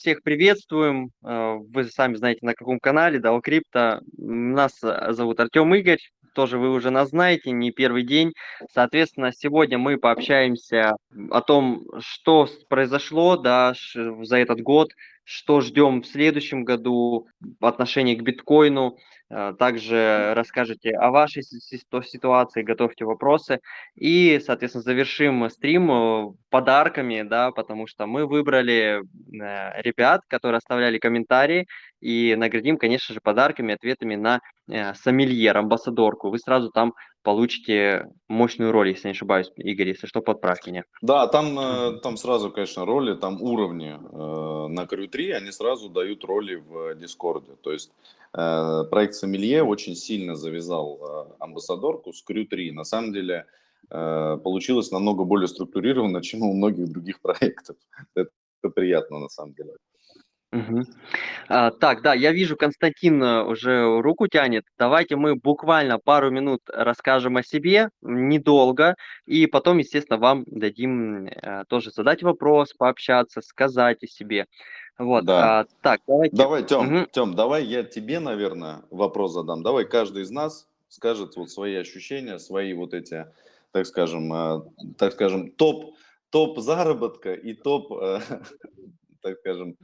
всех приветствуем. Э, вы сами знаете, на каком канале, да, Крипто. Нас э, зовут Артем Игорь, тоже вы уже нас знаете, не первый день. Соответственно, сегодня мы пообщаемся о том, что произошло да, за этот год, что ждем в следующем году в отношении к биткоину. Э, также расскажете о вашей ситуации, готовьте вопросы. И, соответственно, завершим стрим э, подарками, да, потому что мы выбрали э, ребят, которые оставляли комментарии, и наградим, конечно же, подарками, ответами на сомельер, амбассадорку. Вы сразу там получите мощную роль, если не ошибаюсь, Игорь, если что, подправь меня. Да, там, там сразу, конечно, роли, там уровни на Крю 3, они сразу дают роли в Дискорде. То есть Э, проект Сомелье очень сильно завязал э, амбассадорку с Крю 3. На самом деле э, получилось намного более структурированно, чем у многих других проектов. Это, приятно на самом деле. Угу. А, так, да, я вижу, Константин уже руку тянет. Давайте мы буквально пару минут расскажем о себе, недолго, и потом, естественно, вам дадим э, тоже задать вопрос, пообщаться, сказать о себе. Вот, да. а, так, давайте. Давай, Тем, угу. Тем, давай я тебе, наверное, вопрос задам. Давай каждый из нас скажет вот свои ощущения, свои вот эти, так скажем, э, так скажем, топ, топ заработка и топ, э, так скажем,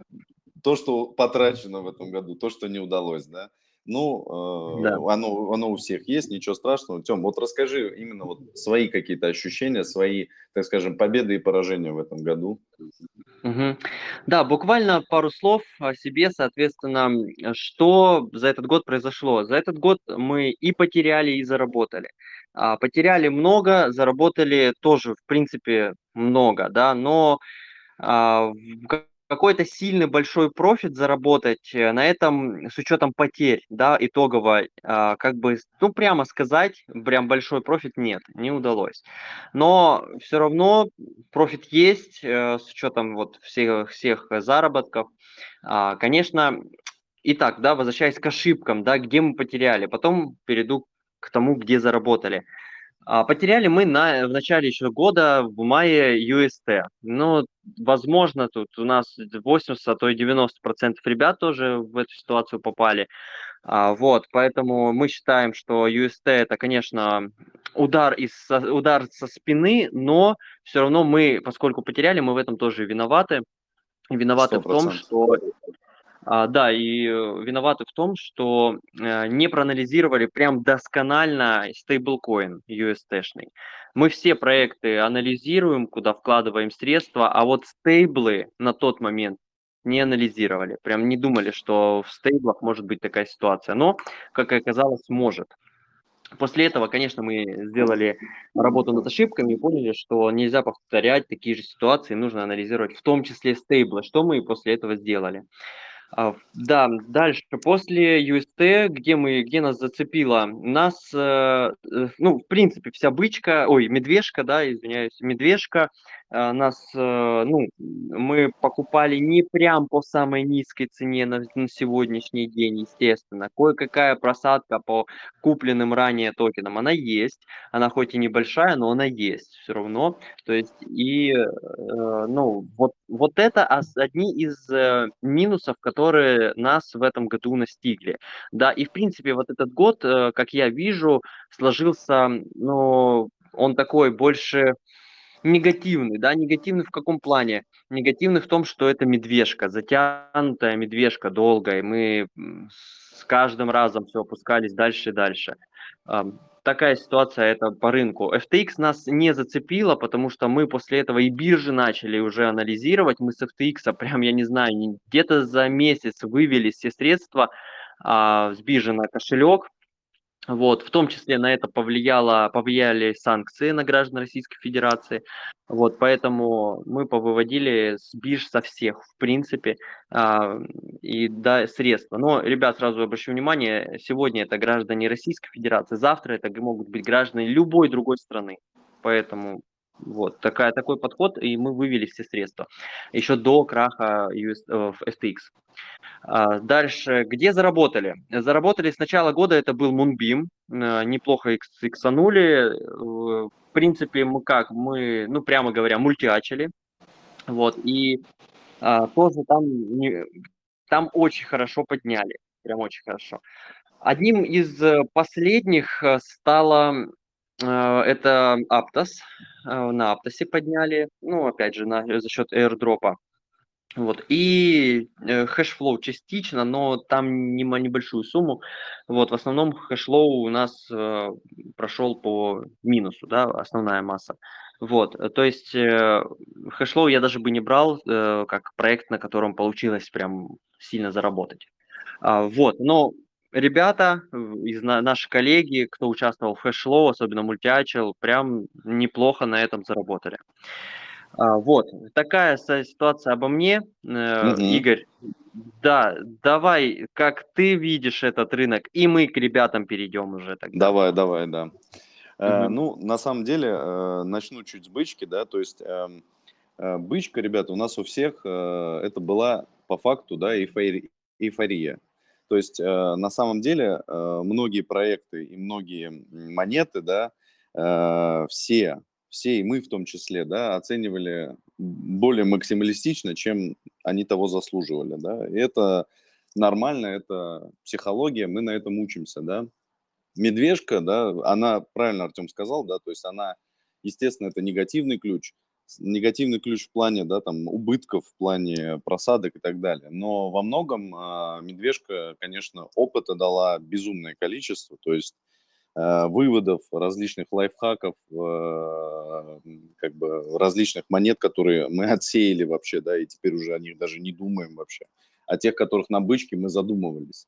то, что потрачено в этом году, то, что не удалось, да? Ну, э, да. оно, оно у всех есть, ничего страшного. Тем, вот расскажи именно вот свои какие-то ощущения, свои, так скажем, победы и поражения в этом году. Угу. Да, буквально пару слов о себе, соответственно, что за этот год произошло. За этот год мы и потеряли, и заработали. А, потеряли много, заработали тоже, в принципе, много, да, но а, какой-то сильный большой профит заработать э, на этом с учетом потерь, да, итогово, а, как бы, ну, прямо сказать, прям большой профит нет, не удалось. Но все равно профит есть э, с учетом вот всех, всех заработков. А, конечно, итак, да, возвращаясь к ошибкам, да, где мы потеряли, потом перейду к тому, где заработали. А, потеряли мы на, в начале еще года, в мае UST. Ну, возможно, тут у нас 80, а то и 90 процентов ребят тоже в эту ситуацию попали. А, вот, поэтому мы считаем, что UST это, конечно, удар, из, удар со спины, но все равно мы, поскольку потеряли, мы в этом тоже виноваты. Виноваты 100%. в том, что а, да, и э, виноваты в том, что э, не проанализировали прям досконально стейблкоин UST-шный. Мы все проекты анализируем, куда вкладываем средства, а вот стейблы на тот момент не анализировали. Прям не думали, что в стейблах может быть такая ситуация. Но, как оказалось, может. После этого, конечно, мы сделали работу над ошибками и поняли, что нельзя повторять такие же ситуации, нужно анализировать в том числе стейблы, что мы после этого сделали. А, да, дальше, после UST, где мы, где нас зацепило, нас, э, э, ну, в принципе, вся бычка, ой, медвежка, да, извиняюсь, медвежка, нас, ну, мы покупали не прям по самой низкой цене на, на сегодняшний день, естественно. Кое-какая просадка по купленным ранее токенам, она есть, она хоть и небольшая, но она есть все равно. То есть, и, ну, вот, вот это одни из минусов, которые нас в этом году настигли. Да, и в принципе вот этот год, э, как я вижу, сложился, ну, он такой больше негативный, да, негативный в каком плане? Негативный в том, что это медвежка, затянутая медвежка долгая, мы с каждым разом все опускались дальше и дальше такая ситуация это по рынку. FTX нас не зацепило, потому что мы после этого и биржи начали уже анализировать. Мы с FTX, прям, я не знаю, где-то за месяц вывели все средства а, с биржи на кошелек, вот, в том числе на это повлияло, повлияли санкции на граждан Российской Федерации. Вот, поэтому мы повыводили с бирж со всех, в принципе, а, и да, средства. Но, ребят, сразу обращу внимание, сегодня это граждане Российской Федерации, завтра это могут быть граждане любой другой страны. Поэтому вот такая, такой подход, и мы вывели все средства еще до краха US, э, FTX. А, дальше, где заработали? Заработали с начала года, это был Moonbeam, э, неплохо иксанули. В принципе, мы как, мы, ну, прямо говоря, мультиачили. Вот, и а, тоже там, не, там очень хорошо подняли, прям очень хорошо. Одним из э, последних стало это Aptos. На Аптосе подняли, ну, опять же, на, за счет airdrop а. Вот, и э, Hashflow частично, но там нема небольшую сумму. Вот, в основном Hashflow у нас э, прошел по минусу, да, основная масса. Вот, то есть э, Hashflow я даже бы не брал э, как проект, на котором получилось прям сильно заработать. А, вот, но ребята, из на, наши коллеги, кто участвовал в Hashflow, особенно мультиачил, прям неплохо на этом заработали. А, вот, такая ситуация обо мне. Э, угу. Игорь, да, давай, как ты видишь этот рынок, и мы к ребятам перейдем уже тогда. Давай, давай, да. Угу. Э, ну, на самом деле, э, начну чуть с бычки, да, то есть э, э, бычка, ребята, у нас у всех э, это была по факту, да, эйфория. эйфория. То есть э, на самом деле э, многие проекты и многие монеты, да, э, все все, и мы в том числе, да, оценивали более максималистично, чем они того заслуживали, да. И это нормально, это психология, мы на этом учимся, да. Медвежка, да, она, правильно Артем сказал, да, то есть она, естественно, это негативный ключ, негативный ключ в плане, да, там, убытков, в плане просадок и так далее. Но во многом э, медвежка, конечно, опыта дала безумное количество, то есть Э, выводов, различных лайфхаков, э, как бы различных монет, которые мы отсеяли вообще, да, и теперь уже о них даже не думаем вообще. О тех, которых на бычке мы задумывались.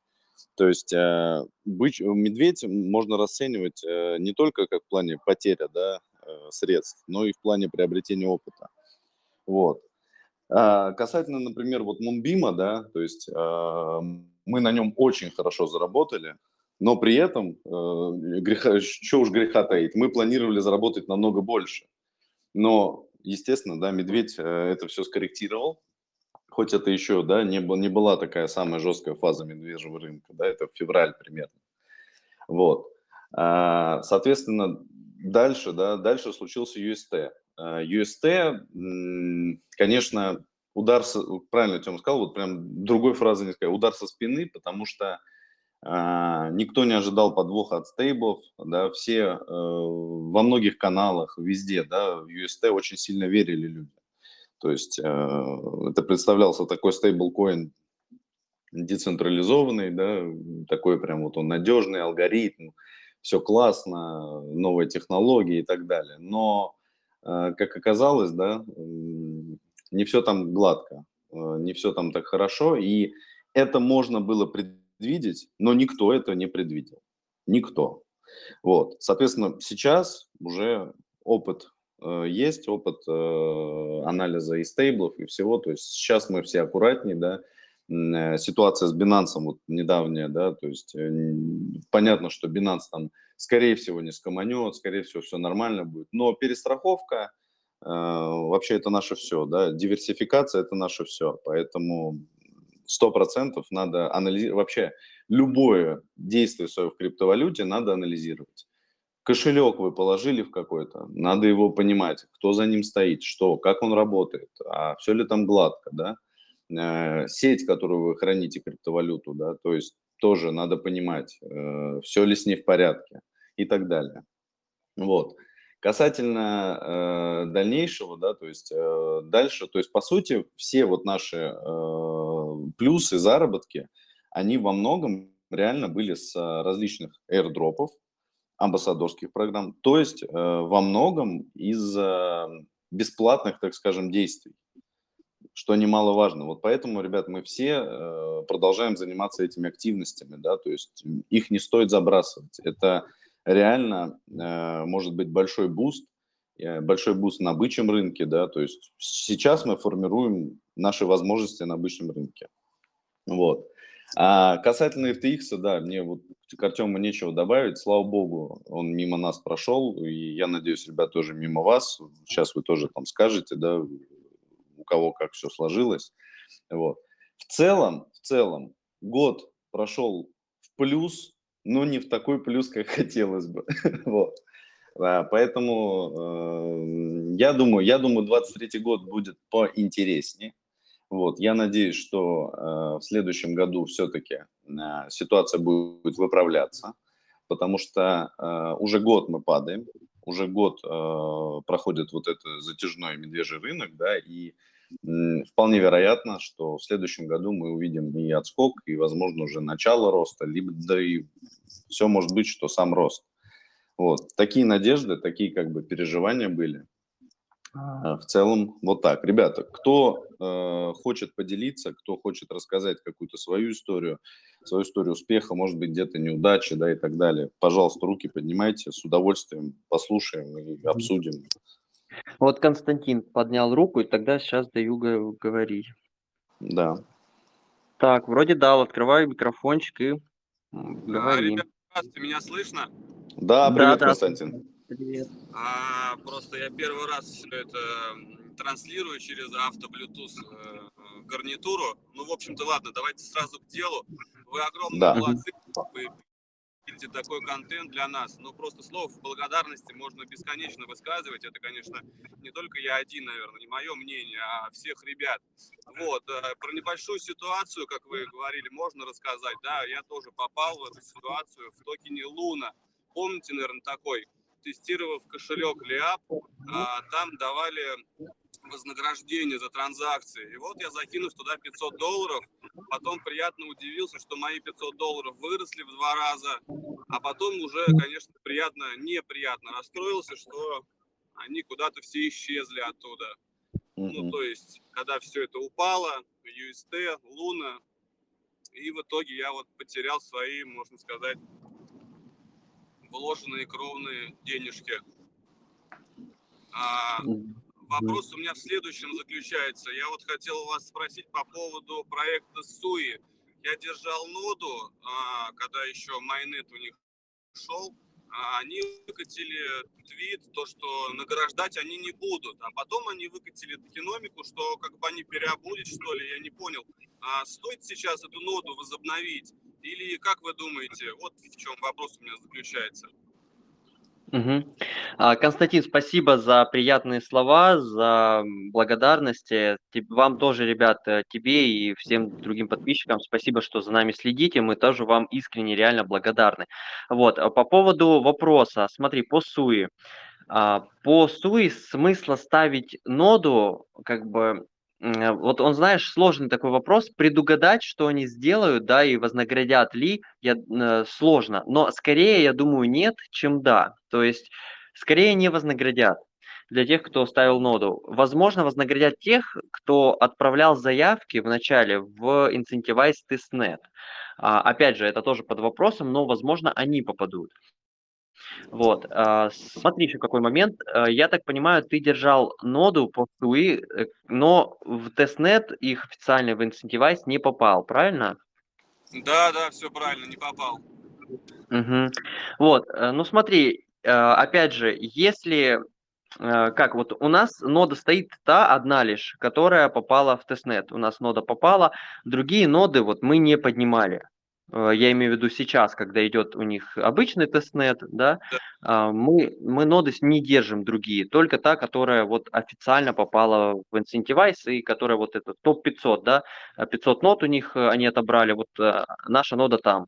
То есть э, быч, медведь можно расценивать не только как в плане потеря да, средств, но и в плане приобретения опыта. Вот. А касательно, например, вот Мумбима, да, то есть мы на нем очень хорошо заработали, но при этом, э, греха, что уж греха таить, мы планировали заработать намного больше. Но, естественно, да, Медведь э, это все скорректировал, хоть это еще, да, не, не была такая самая жесткая фаза медвежьего рынка, да, это февраль примерно. Вот. А, соответственно, дальше, да, дальше случился UST. UST, а, конечно, удар, со, правильно Тёма сказал, вот прям другой фразы не сказал, удар со спины, потому что а, никто не ожидал подвоха от стейблов, да, все э, во многих каналах, везде, да, в UST очень сильно верили люди. То есть э, это представлялся такой стейблкоин децентрализованный, да, такой прям вот он надежный алгоритм, все классно, новые технологии и так далее. Но, э, как оказалось, да, не все там гладко, э, не все там так хорошо, и это можно было предвидеть, но никто это не предвидел. Никто. Вот. Соответственно, сейчас уже опыт э, есть, опыт э, анализа и стейблов, и всего. То есть сейчас мы все аккуратнее, да. Э, ситуация с Binance вот недавняя, да, то есть э, понятно, что Binance там скорее всего не скоманет, скорее всего все нормально будет, но перестраховка, э, вообще это наше все, да, диверсификация это наше все, поэтому сто процентов надо анализировать, вообще любое действие свое в криптовалюте надо анализировать. Кошелек вы положили в какой-то, надо его понимать, кто за ним стоит, что, как он работает, а все ли там гладко, да. Э, сеть, которую вы храните криптовалюту, да, то есть тоже надо понимать, э, все ли с ней в порядке и так далее. Вот. Касательно э, дальнейшего, да, то есть дальше, то есть по сути все вот наши плюсы, заработки, они во многом реально были с различных airdropов, амбассадорских программ, то есть э, во многом из э, бесплатных, так скажем, действий, что немаловажно. Вот поэтому, ребят, мы все э, продолжаем заниматься этими активностями, да, то есть их не стоит забрасывать. Это реально э, может быть большой буст, э, большой буст на бычьем рынке, да, то есть сейчас мы формируем наши возможности на бычьем рынке. Вот. А касательно FTX, да, мне вот к Артему нечего добавить, слава богу, он мимо нас прошел, и я надеюсь, ребят, тоже мимо вас, сейчас вы тоже там скажете, да, у кого как все сложилось, вот. В целом, в целом, год прошел в плюс, но не в такой плюс, как хотелось бы. вот. Да, поэтому э, я думаю, я думаю, 23 год будет поинтереснее. Вот, я надеюсь, что э, в следующем году все-таки э, ситуация будет выправляться, потому что э, уже год мы падаем, уже год э, проходит вот этот затяжной медвежий рынок, да, и э, вполне вероятно, что в следующем году мы увидим и отскок, и, возможно, уже начало роста, либо да и все может быть, что сам рост. Вот, такие надежды, такие как бы переживания были. А. В целом вот так. Ребята, кто э, хочет поделиться, кто хочет рассказать какую-то свою историю, свою историю успеха, может быть, где-то неудачи, да, и так далее, пожалуйста, руки поднимайте, с удовольствием послушаем и обсудим. Вот Константин поднял руку, и тогда сейчас даю говорить. Да. Так, вроде дал, открываю микрофончик и говори. ребят, здравствуйте, меня слышно? Да, привет, да, Константин. Привет. А, просто я первый раз все это транслирую через авто Bluetooth э, гарнитуру. Ну, в общем-то, ладно, давайте сразу к делу. Вы огромные да. молодцы, вы пилите такой контент для нас. Ну, просто слов благодарности можно бесконечно высказывать. Это, конечно, не только я один, наверное, не мое мнение, а всех ребят. Вот, э, про небольшую ситуацию, как вы говорили, можно рассказать. Да, я тоже попал в эту ситуацию в токене Луна. Помните, наверное, такой? тестировав кошелек Лиап, а, там давали вознаграждение за транзакции. И вот я закинув туда 500 долларов, потом приятно удивился, что мои 500 долларов выросли в два раза, а потом уже, конечно, приятно, неприятно расстроился, что они куда-то все исчезли оттуда. Ну, то есть, когда все это упало, UST, Луна, и в итоге я вот потерял свои, можно сказать, вложенные кровные денежки. А, вопрос у меня в следующем заключается. Я вот хотел вас спросить по поводу проекта СУИ. Я держал ноду, а, когда еще майнет у них шел, а они выкатили твит, то, что награждать они не будут. А потом они выкатили токеномику, что как бы они переобулись, что ли, я не понял. А стоит сейчас эту ноду возобновить? Или как вы думаете, вот в чем вопрос у меня заключается? Угу. Константин, спасибо за приятные слова, за благодарности. Вам тоже, ребята, тебе и всем другим подписчикам спасибо, что за нами следите. Мы тоже вам искренне, реально благодарны. Вот, а по поводу вопроса, смотри, по СУИ. А, по СУИ смысла ставить ноду, как бы, Э, вот он, знаешь, сложный такой вопрос. Предугадать, что они сделают, да, и вознаградят ли, я, э, сложно. Но скорее, я думаю, нет, чем да. То есть, скорее не вознаградят для тех, кто ставил ноду. Возможно, вознаградят тех, кто отправлял заявки в начале в Incentivize Testnet. А, опять же, это тоже под вопросом, но, возможно, они попадут. Вот, а, смотри еще какой момент. А, я так понимаю, ты держал ноду по SUI, э, но в тестнет их официальный в Incentivized не попал, правильно? Да, да, все правильно, не попал. Угу. Вот, э, ну смотри, э, опять же, если как вот у нас нода стоит та одна лишь, которая попала в тестнет. У нас нода попала, другие ноды вот мы не поднимали. Э, я имею в виду сейчас, когда идет у них обычный тестнет, да, а, мы, мы ноды не держим другие, только та, которая вот официально попала в Incentivize и которая вот этот топ-500, да, 500 нод у них э, они отобрали, вот э, наша нода там,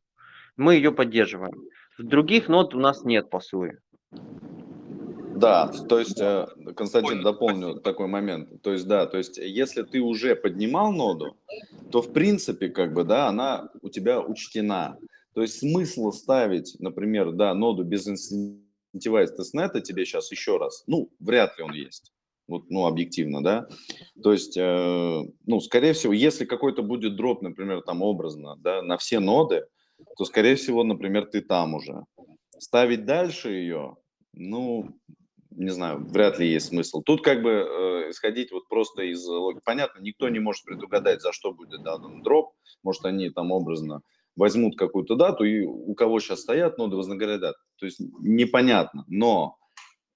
мы ее поддерживаем. Других нод у нас нет по сути. Да, то есть, э, Константин, дополню такой момент. То есть, да, то есть, если ты уже поднимал ноду, то, в принципе, как бы, да, она у тебя учтена. То есть, смысл ставить, например, да, ноду без инцентивайз тестнета тебе сейчас еще раз, ну, вряд ли он есть. Вот, ну, объективно, да. То есть, э, ну, скорее всего, если какой-то будет дроп, например, там образно, да, на все ноды, то, скорее всего, например, ты там уже. Ставить дальше ее, ну, не знаю, вряд ли есть смысл. Тут как бы э, исходить вот просто из логики. Понятно, никто не может предугадать, за что будет дан дроп. Может, они там образно возьмут какую-то дату, и у кого сейчас стоят ноды, вознаградят. То есть непонятно, но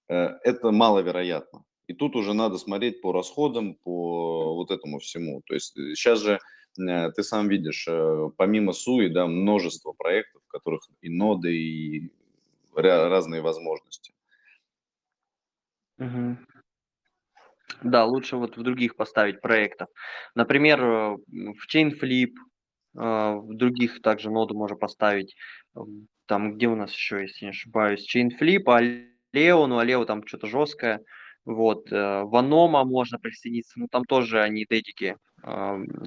э, это маловероятно. И тут уже надо смотреть по расходам, по вот этому всему. То есть сейчас же э, ты сам видишь, э, помимо СУИ, да, множество проектов, в которых и ноды, и разные возможности. Мгм. Да, лучше вот в других поставить проектов. Например, э, в Chainflip, а, в других также ноду можно поставить. Там, где у нас еще, если не ошибаюсь, Chainflip, Aleo, ну Aleo там что-то жесткое. Вот, э, в Анoma можно присоединиться, ну там тоже они дедики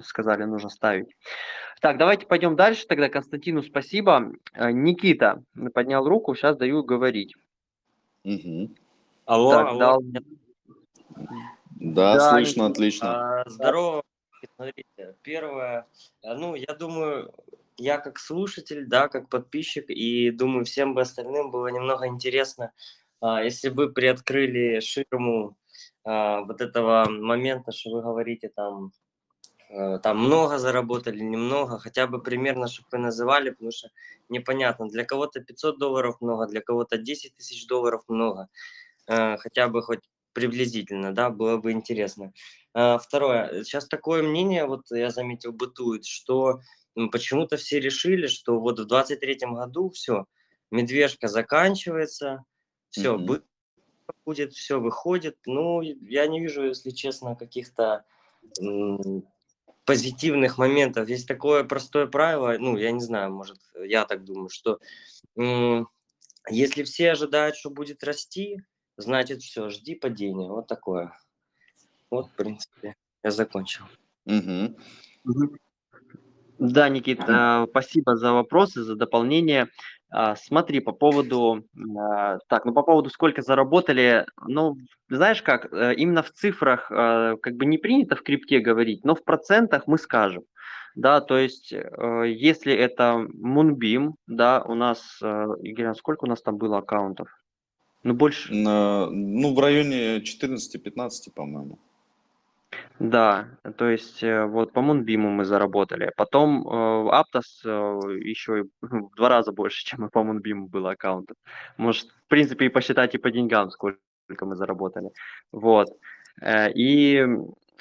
сказали, нужно ставить. Так, давайте пойдем дальше. Тогда Константину спасибо. Э, Никита поднял руку, сейчас даю говорить. Угу. Алло, так, алло. Дал... Да, да, слышно, Никита. отлично. А, здорово. Смотрите, первое, э, ну, я думаю, я как слушатель, да, как подписчик, и думаю, всем бы остальным было немного интересно, а, если бы приоткрыли ширму а, вот этого момента, что вы говорите там, э, там много заработали, немного, хотя бы примерно, чтобы вы называли, потому что непонятно, для кого-то 500 долларов много, для кого-то 10 тысяч долларов много, хотя бы хоть приблизительно, да, было бы интересно. А, второе, сейчас такое мнение, вот я заметил, бытует, что почему-то все решили, что вот в 23 году все, медвежка заканчивается, все, mm -hmm. будет, все выходит. Ну, я не вижу, если честно, каких-то позитивных моментов. Есть такое простое правило, ну, я не знаю, может, я так думаю, что если все ожидают, что будет расти, значит, все, жди падения. Вот такое. Вот, в принципе, я закончил. Угу. Да, Никит, э, спасибо за вопросы, за дополнение. А, смотри, по поводу, а, так, ну по поводу сколько заработали, ну, знаешь как, э, именно в цифрах э, как бы не принято в крипте говорить, но в процентах мы скажем. Да, то есть, если это Moonbeam, да, у нас, Игорь, сколько у нас там было аккаунтов? Ну, больше. Ну, в районе 14-15, по-моему. Да, то есть э, вот по Moonbeam мы заработали. Потом э, Aptos э, еще и в два раза больше, чем и по Moonbeam было аккаунтов. Может, в принципе, и посчитать и по деньгам, сколько мы заработали. Вот. Э, и,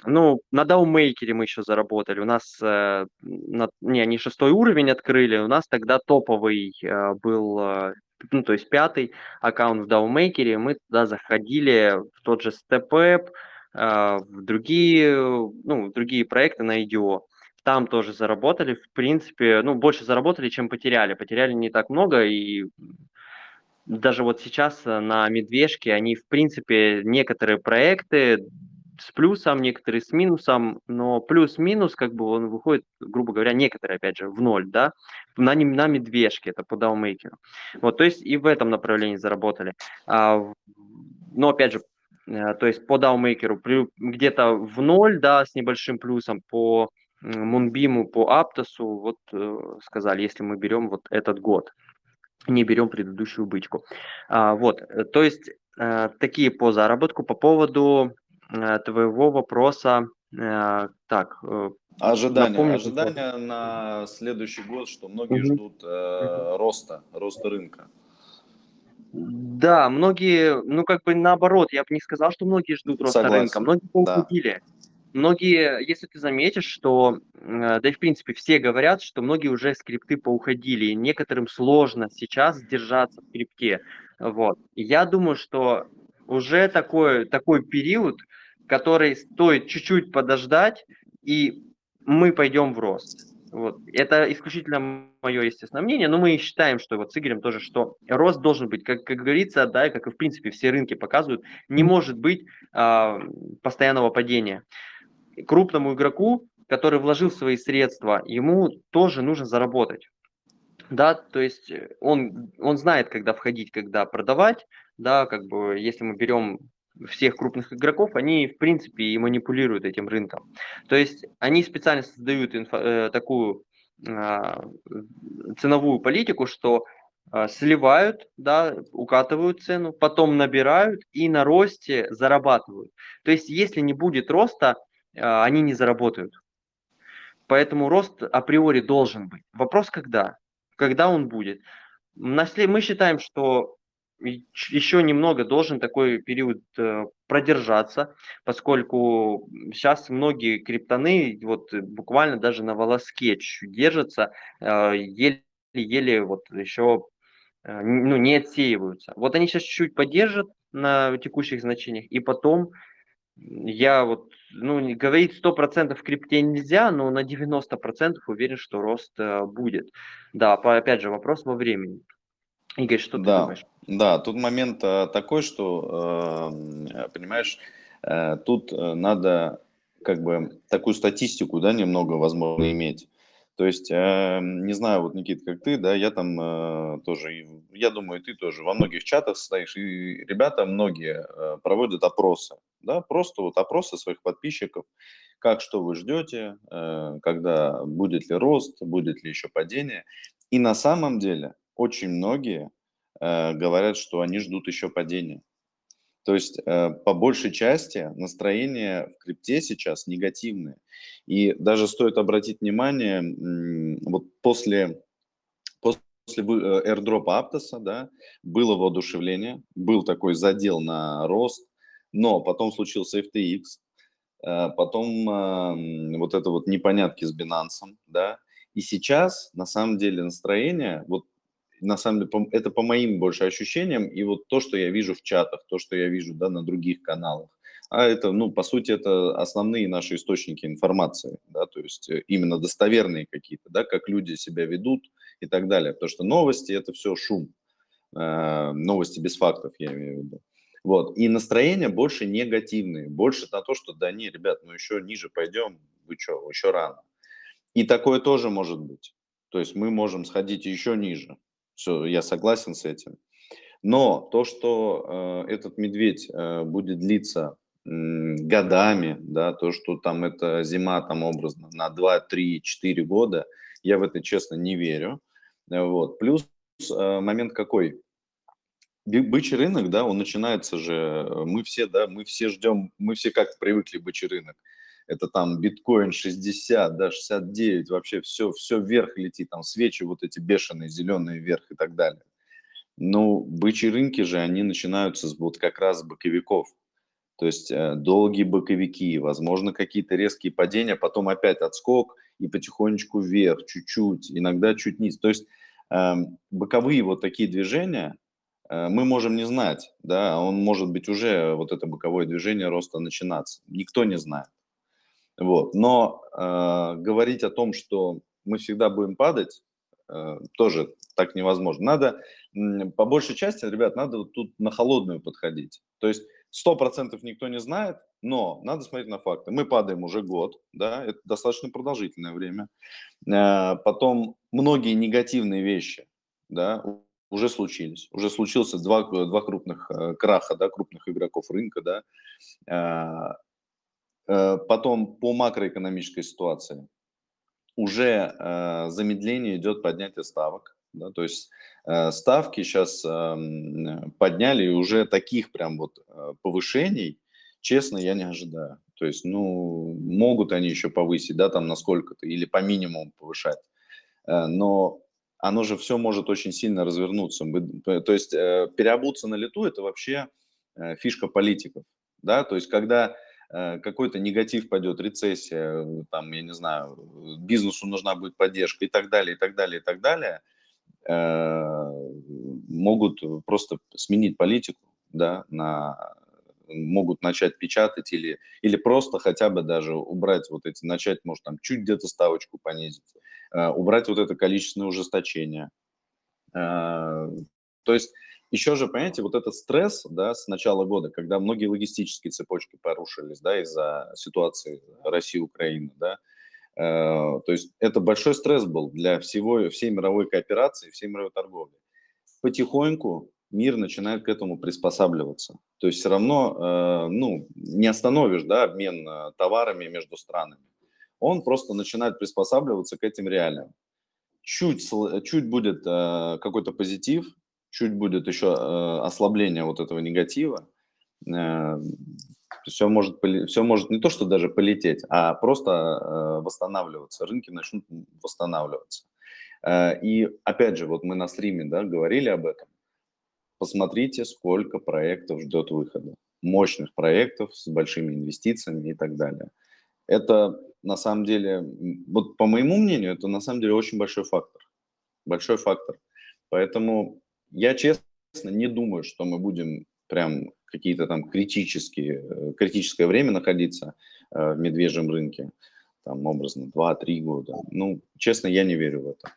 ну, на Downmaker мы еще заработали. У нас, э, на, не, они шестой уровень открыли, у нас тогда топовый э, был э, ну, то есть пятый аккаунт в Downmaker, мы туда заходили в тот же StepApp, а, в другие, ну, в другие проекты на IDO. Там тоже заработали, в принципе, ну, больше заработали, чем потеряли. Потеряли не так много, и даже вот сейчас на Медвежке они, в принципе, некоторые проекты с плюсом, некоторые с минусом, но плюс-минус, как бы он выходит, грубо говоря, некоторые, опять же, в ноль, да, на, на медвежке, это по даунмейкеру. Вот, то есть и в этом направлении заработали. А, но, опять же, э, то есть по даунмейкеру где-то в ноль, да, с небольшим плюсом, по Мунбиму, по Аптосу, вот э, сказали, если мы берем вот этот год, не берем предыдущую бычку. А, вот, э, то есть такие по заработку. По поводу твоего вопроса. Э, так, э, Ожидания, напомню, ожидания что... на следующий год, что многие угу. ждут э, роста, роста рынка. Да, многие, ну как бы наоборот, я бы не сказал, что многие ждут роста Согласен. рынка, многие. Да. Многие, если ты заметишь, что, да и в принципе все говорят, что многие уже скрипты поуходили, и некоторым сложно сейчас держаться в скрипте. Вот. Я думаю, что уже такой, такой период, который стоит чуть-чуть подождать, и мы пойдем в рост. Вот. Это исключительно мое естественное мнение, но мы считаем, что вот с Игорем тоже, что рост должен быть, как, как говорится, да, как и в принципе все рынки показывают, не может быть э, постоянного падения. Крупному игроку, который вложил свои средства, ему тоже нужно заработать. Да, то есть он, он знает, когда входить, когда продавать, да, как бы если мы берем всех крупных игроков, они, в принципе, и манипулируют этим рынком. То есть они специально создают инфо, э, такую э, ценовую политику, что э, сливают, да, укатывают цену, потом набирают и на росте зарабатывают. То есть если не будет роста, э, они не заработают. Поэтому рост априори должен быть. Вопрос когда? Когда он будет? Мы считаем, что еще немного должен такой период э, продержаться, поскольку сейчас многие криптоны вот буквально даже на волоске держатся, еле-еле вот еще э, ну, не отсеиваются. Вот они сейчас чуть-чуть поддержат на текущих значениях, и потом Я вот, ну, не говорить 100% в крипте нельзя, но на 90% уверен, что рост э, будет. Да, по, опять же, вопрос во времени. Игорь, что да, ты думаешь? Да, тут момент э, такой, что, э, понимаешь, э, тут надо как бы такую статистику, да, немного, возможно, иметь. То есть, э, не знаю, вот, Никит, как ты, да, я там э, тоже, я думаю, ты тоже во многих чатах стоишь, и ребята многие э, проводят опросы, да, просто вот опросы своих подписчиков, как, что вы ждете, когда будет ли рост, будет ли еще падение. И на самом деле очень многие говорят, что они ждут еще падения. То есть э, по большей части настроение в крипте сейчас негативное. И даже стоит обратить внимание, вот после, после э, airdrop Аптоса да, было воодушевление, был такой задел на рост, но потом случился FTX, э, потом вот это вот непонятки с Binance, да, и сейчас на самом деле настроение, вот на самом деле, это по моим больше ощущениям, и вот то, что я вижу в чатах, то, что я вижу да, на других каналах, а это, ну, по сути, это основные наши источники информации, да, то есть э, именно достоверные какие-то, да, как люди себя ведут и так далее, потому что новости – это все шум, э, новости без фактов, я имею в виду. Вот, и настроения больше негативные, больше на то, что да не, ребят, ну еще ниже пойдем, вы что, еще рано. И такое тоже может быть. То есть мы можем сходить еще ниже. Все, я согласен с этим. Но то, что э, этот медведь э, будет длиться э, годами, да, то, что там эта зима там образно на 2, 3, 4 года, я в это честно не верю. Вот. Плюс э, момент какой? Бычий рынок, да, он начинается же, мы все, да, мы все ждем, мы все как привыкли бычий рынок это там биткоин 60, да, 69, вообще все, все вверх летит, там свечи вот эти бешеные, зеленые вверх и так далее. Ну, бычьи рынки же, они начинаются с, вот как раз с боковиков. То есть э, долгие боковики, возможно, какие-то резкие падения, потом опять отскок и потихонечку вверх, чуть-чуть, иногда чуть низ. То есть э, боковые вот такие движения э, мы можем не знать, да, он может быть уже, вот это боковое движение роста начинаться. Никто не знает. Вот. Но э, говорить о том, что мы всегда будем падать, э, тоже так невозможно. Надо, по большей части, ребят, надо вот тут на холодную подходить. То есть 100% никто не знает, но надо смотреть на факты. Мы падаем уже год, да, это достаточно продолжительное время. Э, потом многие негативные вещи, да, уже случились. Уже случился два, два крупных э, краха, да, крупных игроков рынка, да. Э, потом по макроэкономической ситуации уже э, замедление идет поднятие ставок. Да, то есть э, ставки сейчас эм, подняли, и уже таких прям вот повышений, честно, я не ожидаю. То есть, ну, могут они еще повысить, да, там на сколько-то, или по минимуму повышать. Но оно же все может очень сильно развернуться. То есть переобуться на лету – это вообще фишка политиков. Да? То есть когда Э, какой-то негатив пойдет, рецессия, э, там, я не знаю, бизнесу нужна будет поддержка и так далее, и так далее, и так далее, э, могут просто сменить политику, да, на, могут начать печатать или, или просто хотя бы даже убрать вот эти, начать, может, там, чуть где-то ставочку понизить, убрать вот это количественное ужесточение. То есть еще же, понимаете, вот этот стресс да, с начала года, когда многие логистические цепочки порушились да, из-за ситуации России-Украины, да, э, то есть это большой стресс был для всего, всей мировой кооперации, всей мировой торговли. Потихоньку мир начинает к этому приспосабливаться. То есть все равно э, ну, не остановишь да, обмен э, товарами между странами. Он просто начинает приспосабливаться к этим реалиям. Чуть, чуть будет э, какой-то позитив, чуть будет еще э, ослабление вот этого негатива, э, все может, все может не то, что даже полететь, а просто э, восстанавливаться, рынки начнут восстанавливаться. И опять же, вот мы на стриме да, говорили об этом, посмотрите, сколько проектов ждет выхода, мощных проектов с большими инвестициями и так далее. Это на самом деле, вот по моему мнению, это на самом деле очень большой фактор, большой фактор. Поэтому я честно не думаю, что мы будем прям какие-то там критические, э, критическое время находиться э, в медвежьем рынке, там образно 2-3 года. Ну, честно, я не верю в это.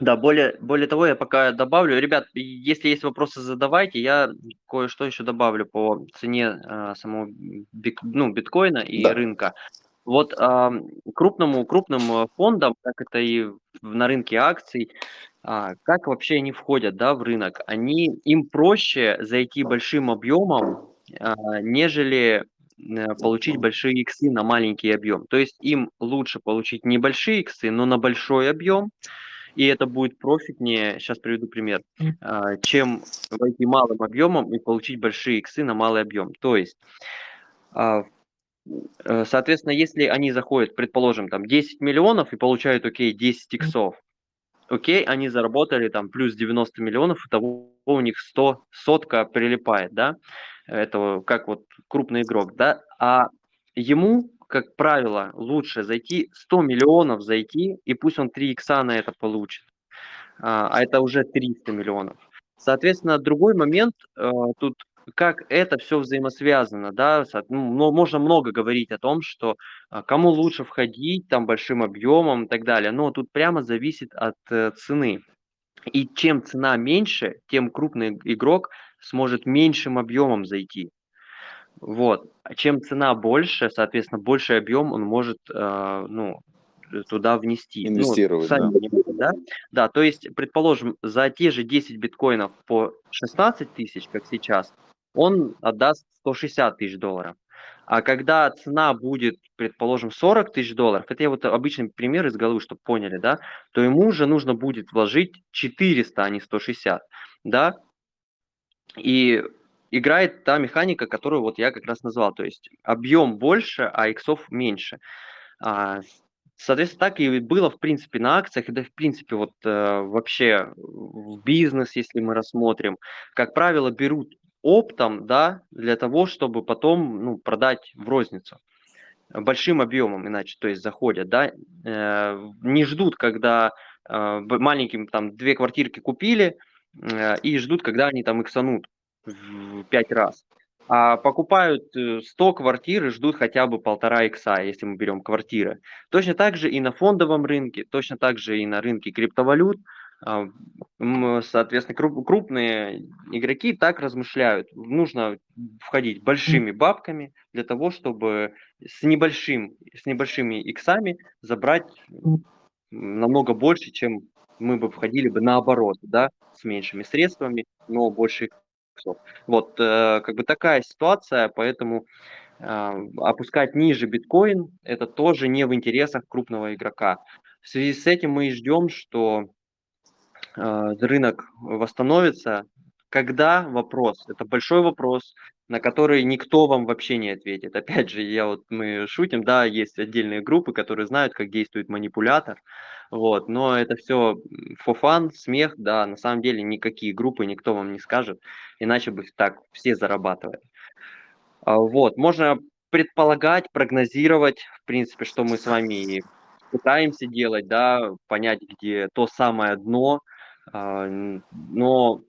Да, более, более того, я пока добавлю. Ребят, если есть вопросы, задавайте. Я кое-что еще добавлю по цене э, самого бик, ну, биткоина и да. рынка. Вот э, крупному, крупным фондам, как это и на рынке акций, э, как вообще они входят да, в рынок? Они, им проще зайти большим объемом, э, нежели получить большие иксы на маленький объем. То есть им лучше получить небольшие иксы, но на большой объем, и это будет профитнее, сейчас приведу пример, а, чем войти малым объемом и получить большие иксы на малый объем. То есть, а, э, соответственно, если они заходят, предположим, там 10 миллионов и получают, окей, 10 иксов, окей, они заработали там плюс 90 миллионов, и того у них 100, сотка прилипает, да, это как вот крупный игрок, да, а ему как правило, лучше зайти 100 миллионов зайти, и пусть он 3 икса на это получит. А, а это уже 300 миллионов. Соответственно, другой момент э, тут, как это все взаимосвязано, да, ну, можно много говорить о том, что а, кому лучше входить, там, большим объемом и так далее, но тут прямо зависит от э, цены. И чем цена меньше, тем крупный игрок сможет меньшим объемом зайти. Вот. А чем цена больше, соответственно, больший объем он может, э, ну, туда внести. Ну, Инвестировать, ну, сами да. да. Да, то есть, предположим, за те же 10 биткоинов по 16 тысяч, как сейчас, он отдаст 160 тысяч долларов. А когда цена будет, предположим, 40 тысяч долларов, это я вот обычный пример из головы, чтобы поняли, да, то ему уже нужно будет вложить 400, а не 160, да, и играет та механика, которую вот я как раз назвал. То есть объем больше, а иксов меньше. А, соответственно, так и было, в принципе, на акциях, и да, в принципе, вот э, вообще в бизнес, если мы рассмотрим, как правило, берут оптом, да, для того, чтобы потом, ну, продать в розницу большим объемом, иначе, то есть заходят, да, э, не ждут, когда э, маленьким там две квартирки купили э, и ждут, когда они там иксанут в 5 раз. А покупают 100 э, квартир и ждут хотя бы полтора икса, если мы берем квартиры. Точно так же и на фондовом рынке, точно так же и на рынке криптовалют. А, соответственно, крупные игроки так размышляют. Нужно входить большими бабками для того, чтобы с, небольшим, с небольшими иксами забрать намного больше, чем мы бы входили бы наоборот, да, с меньшими средствами, но больше вот, э, как бы такая ситуация, поэтому э, опускать ниже биткоин – это тоже не в интересах крупного игрока. В связи с этим мы и ждем, что рынок восстановится. Когда вопрос? Это большой вопрос, на который никто вам вообще не ответит. Опять же, я вот мы шутим, да, есть отдельные группы, которые знают, как действует манипулятор, вот, но это все фофан, смех, да, на самом деле никакие группы никто вам не скажет, иначе бы так все зарабатывали. А, вот, можно предполагать, прогнозировать, в принципе, что мы с вами пытаемся делать, да, понять, где то самое дно, но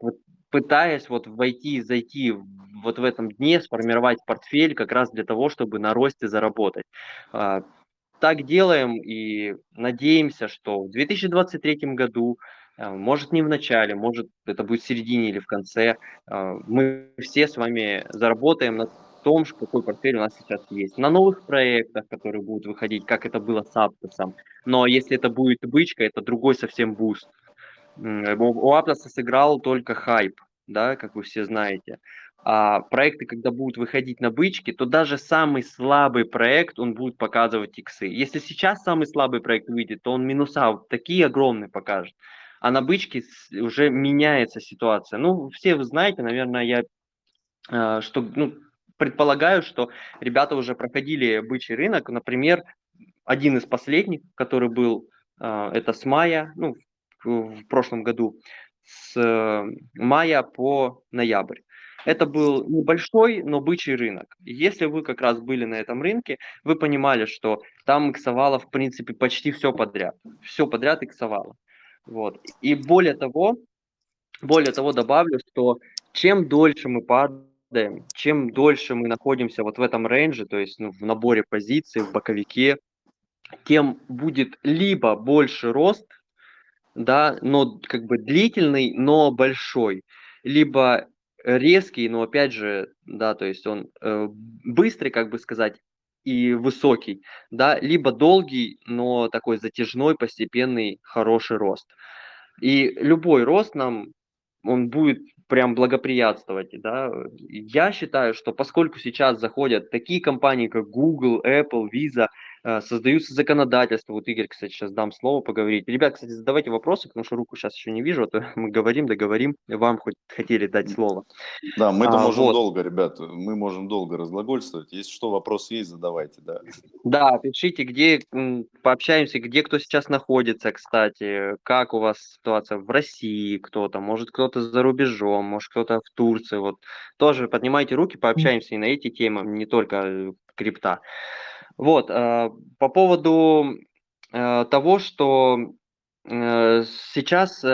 пытаясь вот войти, зайти вот в этом дне, сформировать портфель как раз для того, чтобы на росте заработать. А, так делаем и надеемся, что в 2023 году, а, может не в начале, может это будет в середине или в конце, а, мы все с вами заработаем на том, какой портфель у нас сейчас есть. На новых проектах, которые будут выходить, как это было с Аптосом. Но если это будет бычка, это другой совсем буст. У Аптоса сыграл только хайп, да, как вы все знаете а, проекты, когда будут выходить на бычки, то даже самый слабый проект, он будет показывать иксы. Если сейчас самый слабый проект выйдет, то он минуса такие огромные покажет. А на бычке уже меняется ситуация. Ну, все вы знаете, наверное, я э, что, ну, предполагаю, что ребята уже проходили бычий рынок. Например, один из последних, который был, э, это с мая, ну, в, прошлом году, с э, мая по ноябрь. Это был небольшой, но бычий рынок. Если вы как раз были на этом рынке, вы понимали, что там иксовало, в принципе, почти все подряд. Все подряд иксовало. Вот. И более того, более того добавлю, что чем дольше мы падаем, чем дольше мы находимся вот в этом рейнже, то есть ну, в наборе позиций, в боковике, тем будет либо больше рост, да, но как бы длительный, но большой, либо резкий, но опять же, да, то есть он э, быстрый, как бы сказать, и высокий, да, либо долгий, но такой затяжной, постепенный, хороший рост. И любой рост нам, он будет прям благоприятствовать, да. Я считаю, что поскольку сейчас заходят такие компании, как Google, Apple, Visa, создаются законодательства. Вот Игорь, кстати, сейчас дам слово поговорить. Ребят, кстати, задавайте вопросы, потому что руку сейчас еще не вижу, а то мы говорим, договорим, вам хоть хотели дать слово. Да, мы-то а, можем вот. долго, ребят, мы можем долго разглагольствовать. Если что, вопросы есть, задавайте, да. Да, пишите, где пообщаемся, где кто сейчас находится, кстати, как у вас ситуация в России, кто-то, может кто-то за рубежом, может кто-то в Турции, вот тоже поднимайте руки, пообщаемся и на эти темы, не только э, крипта. Вот, э, по поводу э, того, что э, сейчас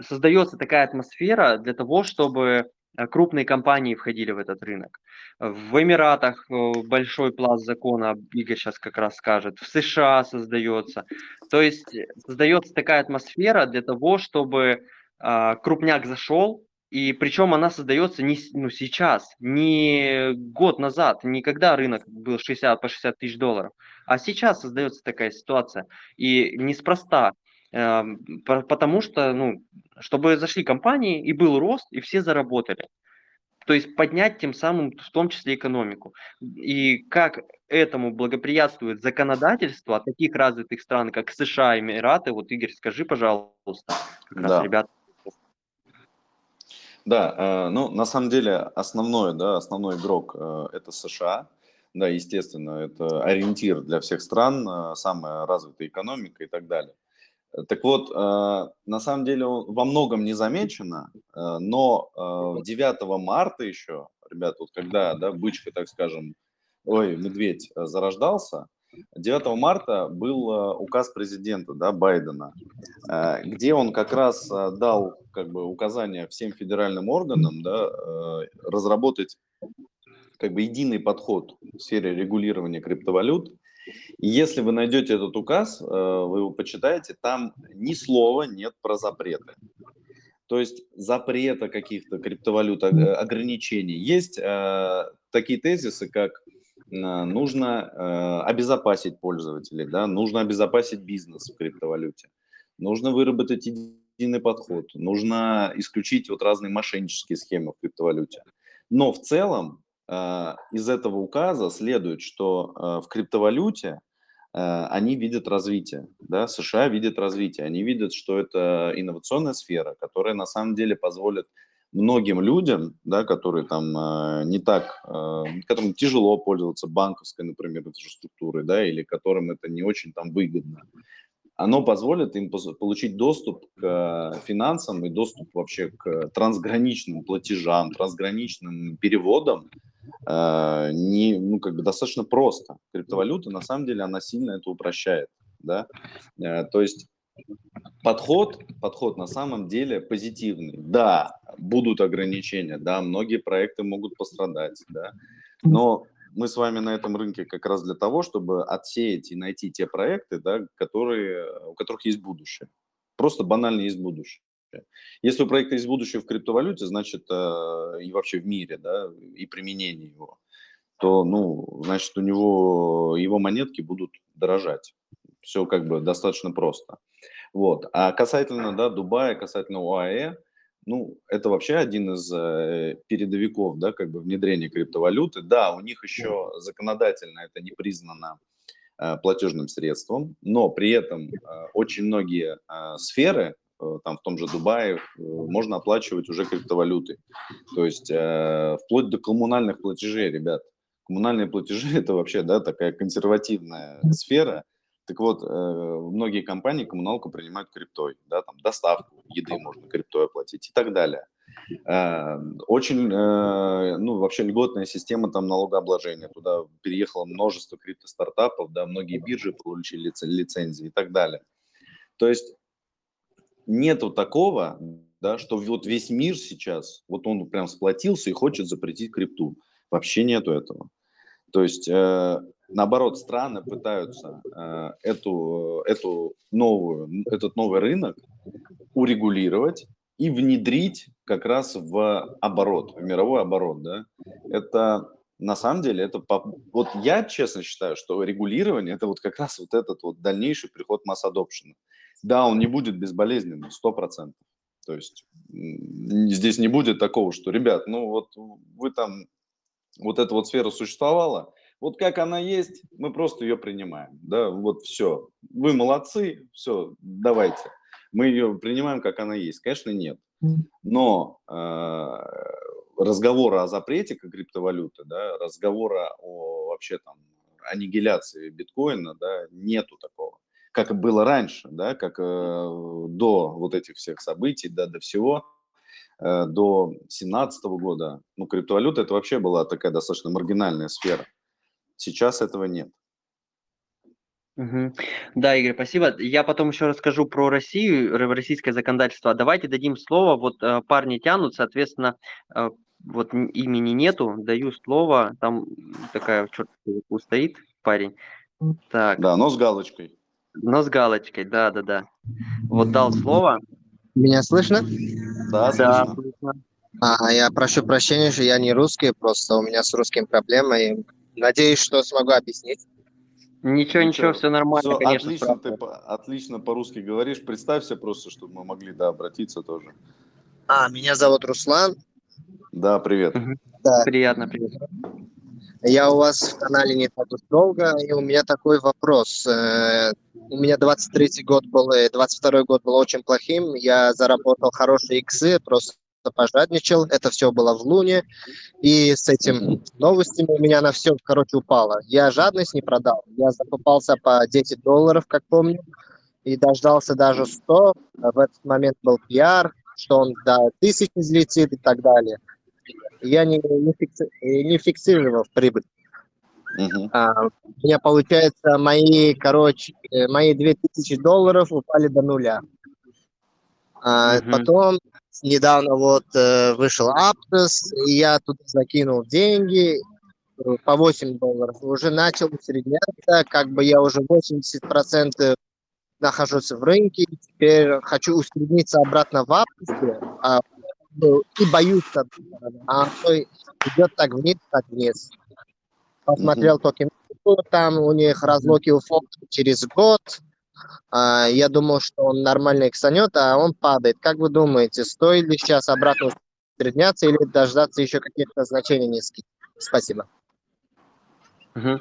создается такая атмосфера для того, чтобы крупные компании входили в этот рынок. В Эмиратах большой пласт закона, Игорь сейчас как раз скажет, в США создается. То есть создается такая атмосфера для того, чтобы крупняк зашел, и причем она создается не ну, сейчас, не год назад, не когда рынок был 60 по 60 тысяч долларов, а сейчас создается такая ситуация. И неспроста, э, потому что, ну, чтобы зашли компании, и был рост, и все заработали. То есть поднять тем самым в том числе экономику. И как этому благоприятствует законодательство таких развитых стран, как США, Эмираты, вот, Игорь, скажи, пожалуйста, как да. раз, ребята. Да, э, ну, на самом деле основной, да, основной игрок э, это США. Да, естественно, это ориентир для всех стран, э, самая развитая экономика и так далее. Так вот, на самом деле во многом не замечено, но 9 марта еще, ребят, вот когда, да, бычка, так скажем, ой, медведь зарождался, 9 марта был указ президента да, Байдена, где он как раз дал как бы, указание всем федеральным органам да, разработать как бы, единый подход в сфере регулирования криптовалют. И если вы найдете этот указ, вы его почитаете, там ни слова нет про запреты. То есть запрета каких-то криптовалют, ограничений. Есть такие тезисы, как нужно э, обезопасить пользователей, да, нужно обезопасить бизнес в криптовалюте, нужно выработать единый подход, нужно исключить вот разные мошеннические схемы в криптовалюте. Но в целом э, из этого указа следует, что э, в криптовалюте они видят развитие, да, США видят развитие, они видят, что это инновационная сфера, которая на самом деле позволит многим людям, да, которые там э, не так, э, которым тяжело пользоваться банковской, например, инфраструктурой, да, или которым это не очень там выгодно, оно позволит им получить доступ к финансам и доступ вообще к трансграничным платежам, трансграничным переводам, э, не, ну, как бы достаточно просто. Криптовалюта, на самом деле, она сильно это упрощает, да, э, то есть подход, подход на самом деле позитивный. Да, будут ограничения, да, многие проекты могут пострадать, да, но мы с вами на этом рынке как раз для того, чтобы отсеять и найти те проекты, да, которые, у которых есть будущее. Просто банально есть будущее. Если у проекта есть будущее в криптовалюте, значит, э, и вообще в мире, да, и применение его, то, ну, значит, у него его монетки будут дорожать. Все как бы достаточно просто. Вот. А касательно да, Дубая, касательно ОАЭ, ну, это вообще один из э, передовиков, да, как бы внедрения криптовалюты. Да, у них еще законодательно это не признано э, платежным средством, но при этом э, очень многие сферы, там в том же Дубае, можно оплачивать уже криптовалютой. То есть вплоть до коммунальных платежей, ребят. Коммунальные платежи – это вообще, да, такая консервативная сфера, так вот, э, многие компании коммуналку принимают криптой, да, там доставку еды можно криптой оплатить и так далее. Э, очень, э, ну, вообще льготная система там налогообложения, туда переехало множество крипто-стартапов, да, многие биржи получили лицензии и так далее. То есть нету такого, да, что вот весь мир сейчас, вот он прям сплотился и хочет запретить крипту. Вообще нету этого. То есть, э, наоборот, страны пытаются э, эту, эту новую, этот новый рынок урегулировать и внедрить как раз в оборот, в мировой оборот. Да? Это на самом деле, это вот я честно считаю, что регулирование это вот как раз вот этот вот дальнейший приход масс adoption. Да, он не будет безболезненным, сто процентов. То есть здесь не будет такого, что, ребят, ну вот вы там, вот эта вот сфера существовала, вот как она есть, мы просто ее принимаем, да, вот все. Вы молодцы, все, давайте. Мы ее принимаем, как она есть. Конечно, нет. Но э, разговора о запрете криптовалюты, да, разговора о вообще там аннигиляции биткоина, да, нету такого как было раньше, да, как э, до вот этих всех событий, да, до всего, э, до 2017 года. Ну, криптовалюта это вообще была такая достаточно маргинальная сфера. Сейчас этого нет. Угу. Да, Игорь, спасибо. Я потом еще расскажу про Россию, российское законодательство. Давайте дадим слово. Вот э, парни тянут, соответственно, э, вот имени нету, даю слово. Там такая черт стоит парень. Так. Да, но с галочкой. Но с галочкой, да, да, да. Вот дал слово. Меня слышно? Да, да слышно. А, я прошу прощения, что я не русский, просто у меня с русским проблема, и надеюсь, что смогу объяснить. Ничего, ничего, ничего все нормально, все, конечно. Отлично, ты по, отлично по-русски говоришь. Представься просто, чтобы мы могли, да, обратиться тоже. А, меня зовут Руслан. Да, привет. Угу. Да. Приятно, привет. Я у вас в канале не так уж долго, и у меня такой вопрос. Э, у меня 23 год был, и 22 год был очень плохим. Я заработал хорошие иксы, просто пожадничал. Это все было в Луне. И с этим новостями у меня на все, короче, упало. Я жадность не продал. Я закупался по 10 долларов, как помню, и дождался даже 100. В этот момент был пиар, что он до тысяч взлетит и так далее я не, не, фикси, не фиксировал прибыль. Uh-huh. А, у меня, получается, мои, короче, мои 2000 долларов упали до нуля. А, uh-huh. Потом недавно вот э, вышел Aptos, и я тут закинул деньги э, по 8 долларов. Уже начал усредняться, как бы я уже 80% нахожусь в рынке, теперь хочу усредниться обратно в Aptos, а и боюсь, а идет так вниз, так вниз. Посмотрел mm-hmm. токен, там у них разлоки у Фокса через год. А, я думал, что он нормально иксанет, а он падает. Как вы думаете, стоит ли сейчас обратно усредняться или дождаться еще каких-то значений низких? Спасибо. Угу.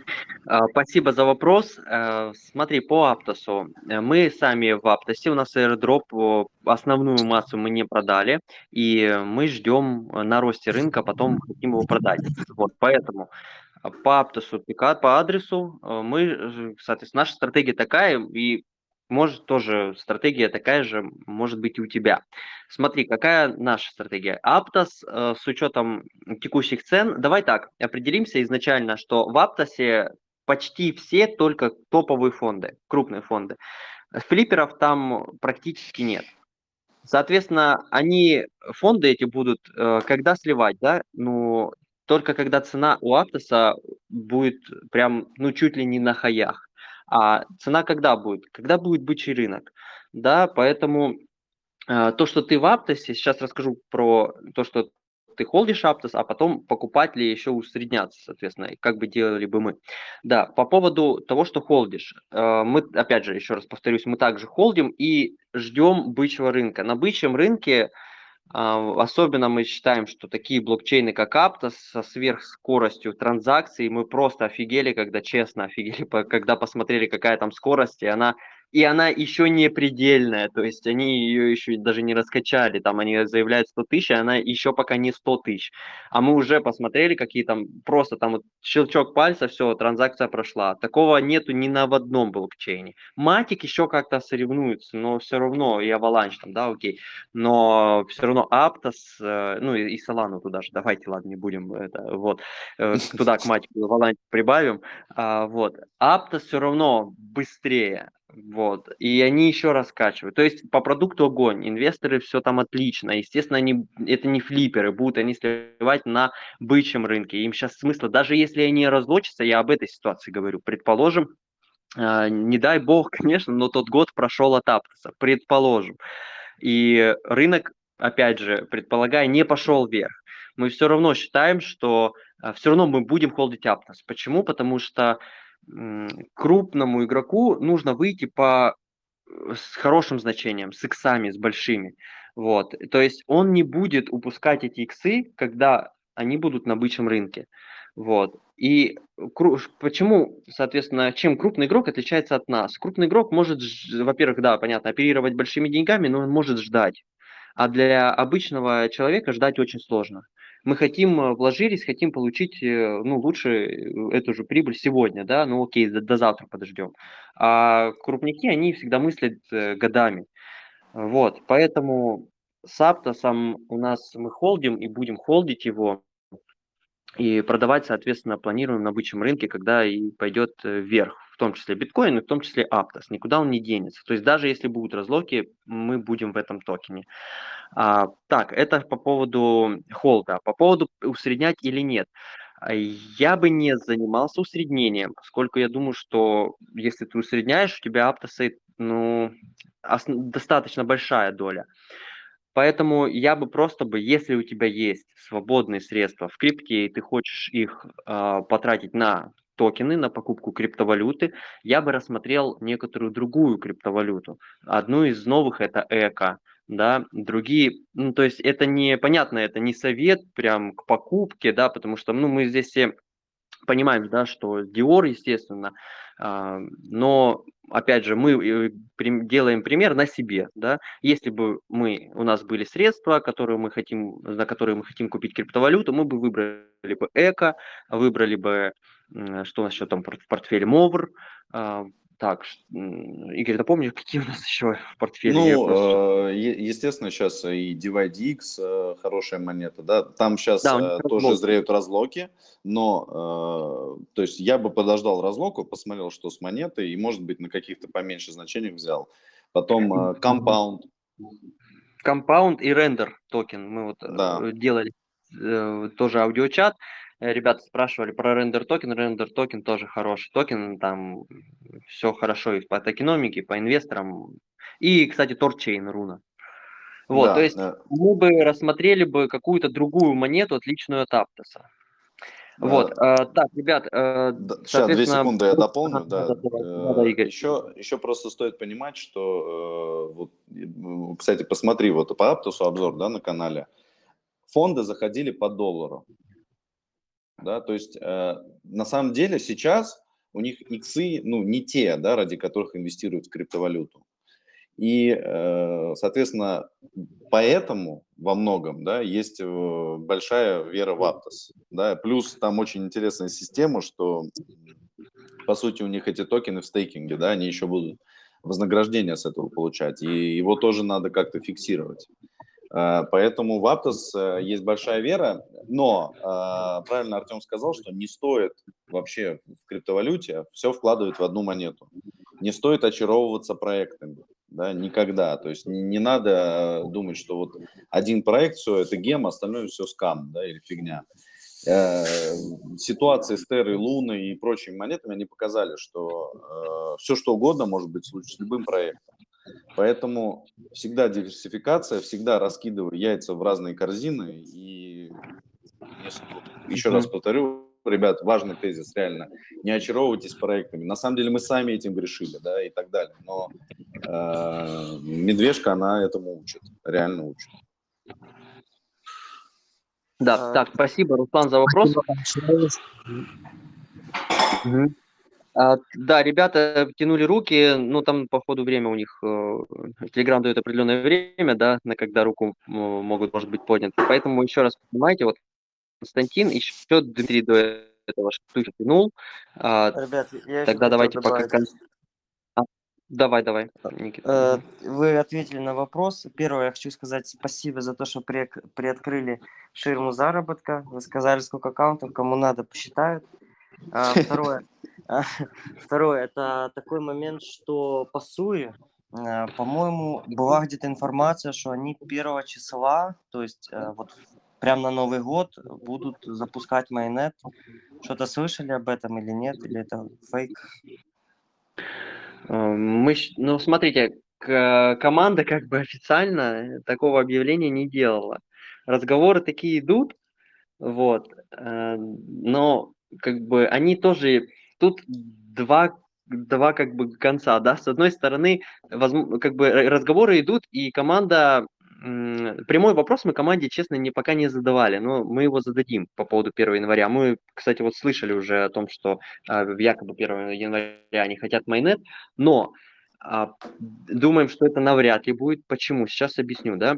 Спасибо за вопрос. Э, смотри, по Аптосу. Э, мы сами в Аптосе, у нас airdrop, основную массу мы не продали, и мы ждем на росте рынка, потом хотим его продать. Вот, поэтому по Аптосу, по адресу мы, соответственно, наша стратегия такая, и может тоже стратегия такая же, может быть и у тебя. Смотри, какая наша стратегия. Аптос э, с учетом текущих цен, давай так, определимся изначально, что в Аптосе почти все только топовые фонды, крупные фонды. Флипперов там практически нет. Соответственно, они, фонды эти будут, э, когда сливать, да, ну, только когда цена у Аптоса будет прям, ну, чуть ли не на хаях. А цена когда будет? Когда будет бычий рынок. Да, поэтому э, то, что ты в Аптосе, сейчас расскажу про то, что ты холдишь Аптос, а потом покупать ли еще усредняться, соответственно, как бы делали бы мы. Да, по поводу того, что холдишь. Э, мы, опять же, еще раз повторюсь, мы также холдим и ждем бычьего рынка. На бычьем рынке а, особенно мы считаем, что такие блокчейны, как Aptos, со сверхскоростью транзакций, мы просто офигели, когда честно офигели, когда посмотрели, какая там скорость, и она и она еще не предельная, то есть они ее еще даже не раскачали, там они заявляют 100 тысяч, а она еще пока не 100 тысяч. А мы уже посмотрели, какие там, просто там вот щелчок пальца, все, транзакция прошла. Такого нету ни на в одном блокчейне. Матик еще как-то соревнуется, но все равно, и Avalanche там, да, окей, но все равно Aptos, э, ну и, и Solana туда же, давайте, ладно, не будем это, вот, э, туда к Матику Avalanche прибавим, а, вот. Aptos все равно быстрее, Вот. И они еще раскачивают. То есть по продукту огонь. Инвесторы все там отлично. Естественно, они, это не флиперы, будут они сливать на бычьем рынке. Им сейчас смысла, даже если они разлочатся, я об этой ситуации говорю, предположим, э, не дай бог, конечно, но тот год прошел от Аптоса, предположим. И рынок, опять же, предполагая, не пошел вверх. Мы все равно считаем, что э, все равно мы будем холдить Аптос. Почему? Потому что крупному игроку нужно выйти по э, с хорошим значением, с иксами, с большими. Вот. То есть он не будет упускать эти иксы, когда они будут на бычьем рынке. Вот. И почему, соответственно, чем крупный игрок отличается от нас? Крупный игрок может, во-первых, да, понятно, оперировать большими деньгами, но он может ждать. А для обычного человека ждать очень сложно мы хотим, э, вложились, хотим получить, э, ну, лучше э, эту же прибыль сегодня, да, ну, окей, до, до завтра подождем. А крупники, они всегда мыслят годами. Вот, поэтому Сапта сам у нас мы холдим и будем холдить его и продавать, соответственно, планируем на бычьем рынке, когда и пойдет вверх, в том числе биткоин, и в том числе Аптос. Никуда он не денется. То есть даже если будут разлоки, мы будем в этом токене. А, так, это по поводу холда. По поводу усреднять или нет. А, я бы не занимался усреднением, поскольку я думаю, что если ты усредняешь, у тебя аптосы, ну, достаточно большая доля. Поэтому я бы просто бы, если у тебя есть свободные средства в крипте, и ты хочешь их э, потратить на токены, на покупку криптовалюты, я бы рассмотрел некоторую другую криптовалюту. Одну из новых это ЭКО да, другие, ну, то есть это не, понятно, это не совет прям к покупке, да, потому что, ну, мы здесь все понимаем, да, что Dior, естественно, э, но, опять же, мы э, делаем пример на себе, да, если бы мы, у нас были средства, которые мы хотим, за которые мы хотим купить криптовалюту, мы бы выбрали бы эко, выбрали бы, что у нас еще там в портфеле Мовр, э, так, Игорь, напомни, какие у нас еще в портфеле? Ну, э, естественно, сейчас и DivideX э, хорошая монета, да, там сейчас да, э, тоже зреют разлоки, но, то есть я бы подождал разлоку, посмотрел, что с монетой, и, может быть, на каких-то поменьше значениях взял. Потом Compound. Compound и Render токен, мы вот да. делали тоже аудиочат, Э, ребята спрашивали про Render токен. Render токен тоже хороший токен. Там все хорошо и по токеномике, по инвесторам. И, кстати, THORChain руна. Вот, да, то есть да. мы бы рассмотрели бы какую-то другую монету, отличную от Аптоса. Да. Вот, э, так, ребят, э, Сейчас, две секунды я дополню. Да, да, да, да, Игорь. Еще, еще просто стоит понимать, что, э, вот, кстати, посмотри вот по Аптосу обзор да, на канале. Фонды заходили по доллару да, то есть э, на самом деле сейчас у них иксы, ну, не те, да, ради которых инвестируют в криптовалюту. И, э, соответственно, поэтому во многом, да, есть э, большая вера в Aptos, да, плюс там очень интересная система, что, по сути, у них эти токены в стейкинге, да, они еще будут вознаграждение с этого получать, и его тоже надо как-то фиксировать. Э, поэтому в Aptos э, есть большая вера, но э, правильно Артем сказал, что не стоит вообще в криптовалюте все вкладывать в одну монету. Не стоит очаровываться проектами, да, никогда. То есть не, не надо думать, что вот один проект, все, это гем, остальное все скам, да, или фигня. Ситуации с Террой, Луной и прочими монетами, они показали, что все, что угодно может быть с любым проектом. Поэтому всегда диверсификация, всегда раскидываю яйца в разные корзины. И еще раз повторю, ребят, важный тезис, реально, не очаровывайтесь проектами. На самом деле мы сами этим грешили, да, и так далее. Но э, медвежка, она этому учит, реально учит. Да, так, спасибо, Руслан, за вопрос. Угу. А, да, ребята тянули руки, ну там по ходу время у них, Telegram э, дает определенное время, да, на когда руку могут, может быть, подняты. Поэтому еще раз понимаете, вот Константин, еще Дмитрий до этого что тянул. А, Ребят, я Тогда давайте пока... А, давай, давай, Никита. Э, вы ответили на вопрос. Первое, я хочу сказать спасибо за то, что при, приоткрыли ширму заработка. Вы сказали, сколько аккаунтов, кому надо, посчитают. А, второе. А, второе, это такой момент, что по СУИ, э, по-моему, была где-то информация, что они первого числа, то есть э, вот прямо на Новый год будут запускать майонет. Что-то слышали об этом или нет? Или это фейк? Э, мы, ну, смотрите, команда как бы официально такого объявления не делала. Разговоры такие идут, вот, но как бы они тоже тут два два как бы конца, да, с одной стороны, возможно, как бы разговоры идут, и команда, прямой вопрос мы команде, честно, не, пока не задавали, но мы его зададим по поводу 1 января. Мы, кстати, вот слышали уже о том, что э, якобы 1 января они хотят майонет, но э, думаем, что это навряд ли будет. Почему? Сейчас объясню, да.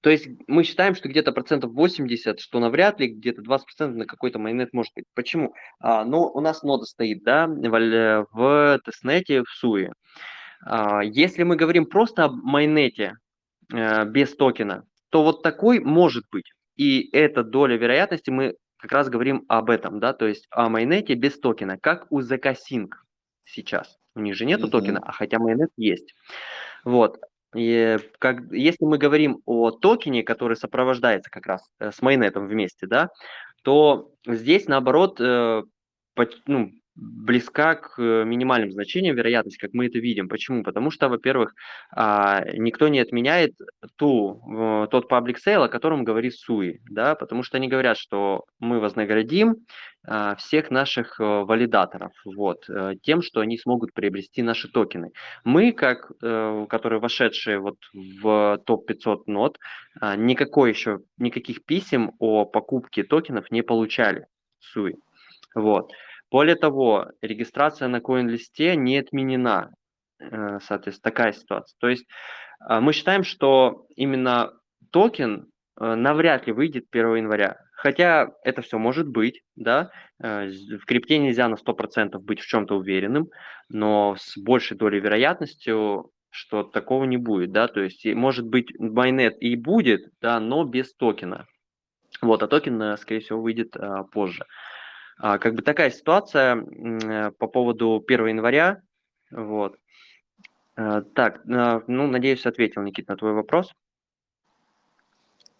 То есть мы считаем, что где-то процентов 80, что навряд ли, где-то 20 процентов на какой-то майонет может быть. Почему? А, ну, у нас нода стоит, да, в, в тестнете, в суе. А, если мы говорим просто об майонете а, без токена, то вот такой может быть. И эта доля вероятности, мы как раз говорим об этом, да, то есть о майонете без токена, как у ZK Sync сейчас. У них же нету mm-hmm. токена, а хотя майонет есть. Вот. И как, если мы говорим о токене, который сопровождается как раз э, с майонетом вместе, да, то здесь наоборот э, по, ну, близка к э, минимальным значениям вероятность, как мы это видим. Почему? Потому что, во-первых, а, никто не отменяет ту, тот public sale, о котором говорит Суи, да, потому что они говорят, что мы вознаградим а, всех наших э, валидаторов вот, э, тем, что они смогут приобрести наши токены. Мы, как, которые вошедшие вот в топ-500 нот, а, никакой еще, никаких писем о покупке токенов не получали. Суи. Вот. Более того, регистрация на CoinList не отменена. Э, соответственно, такая ситуация. То есть э, мы считаем, что именно токен э, навряд ли выйдет 1 января. Хотя это все может быть, да, в крипте нельзя на 100% быть в чем-то уверенным, но с большей долей вероятностью, что такого не будет, да, то есть может быть майнет и будет, да, но без токена. Вот, а токен, скорее всего, выйдет а, позже. А, как бы такая ситуация э, по поводу 1 января. Вот. Э, так, э, ну, надеюсь, ответил, Никит, на твой вопрос.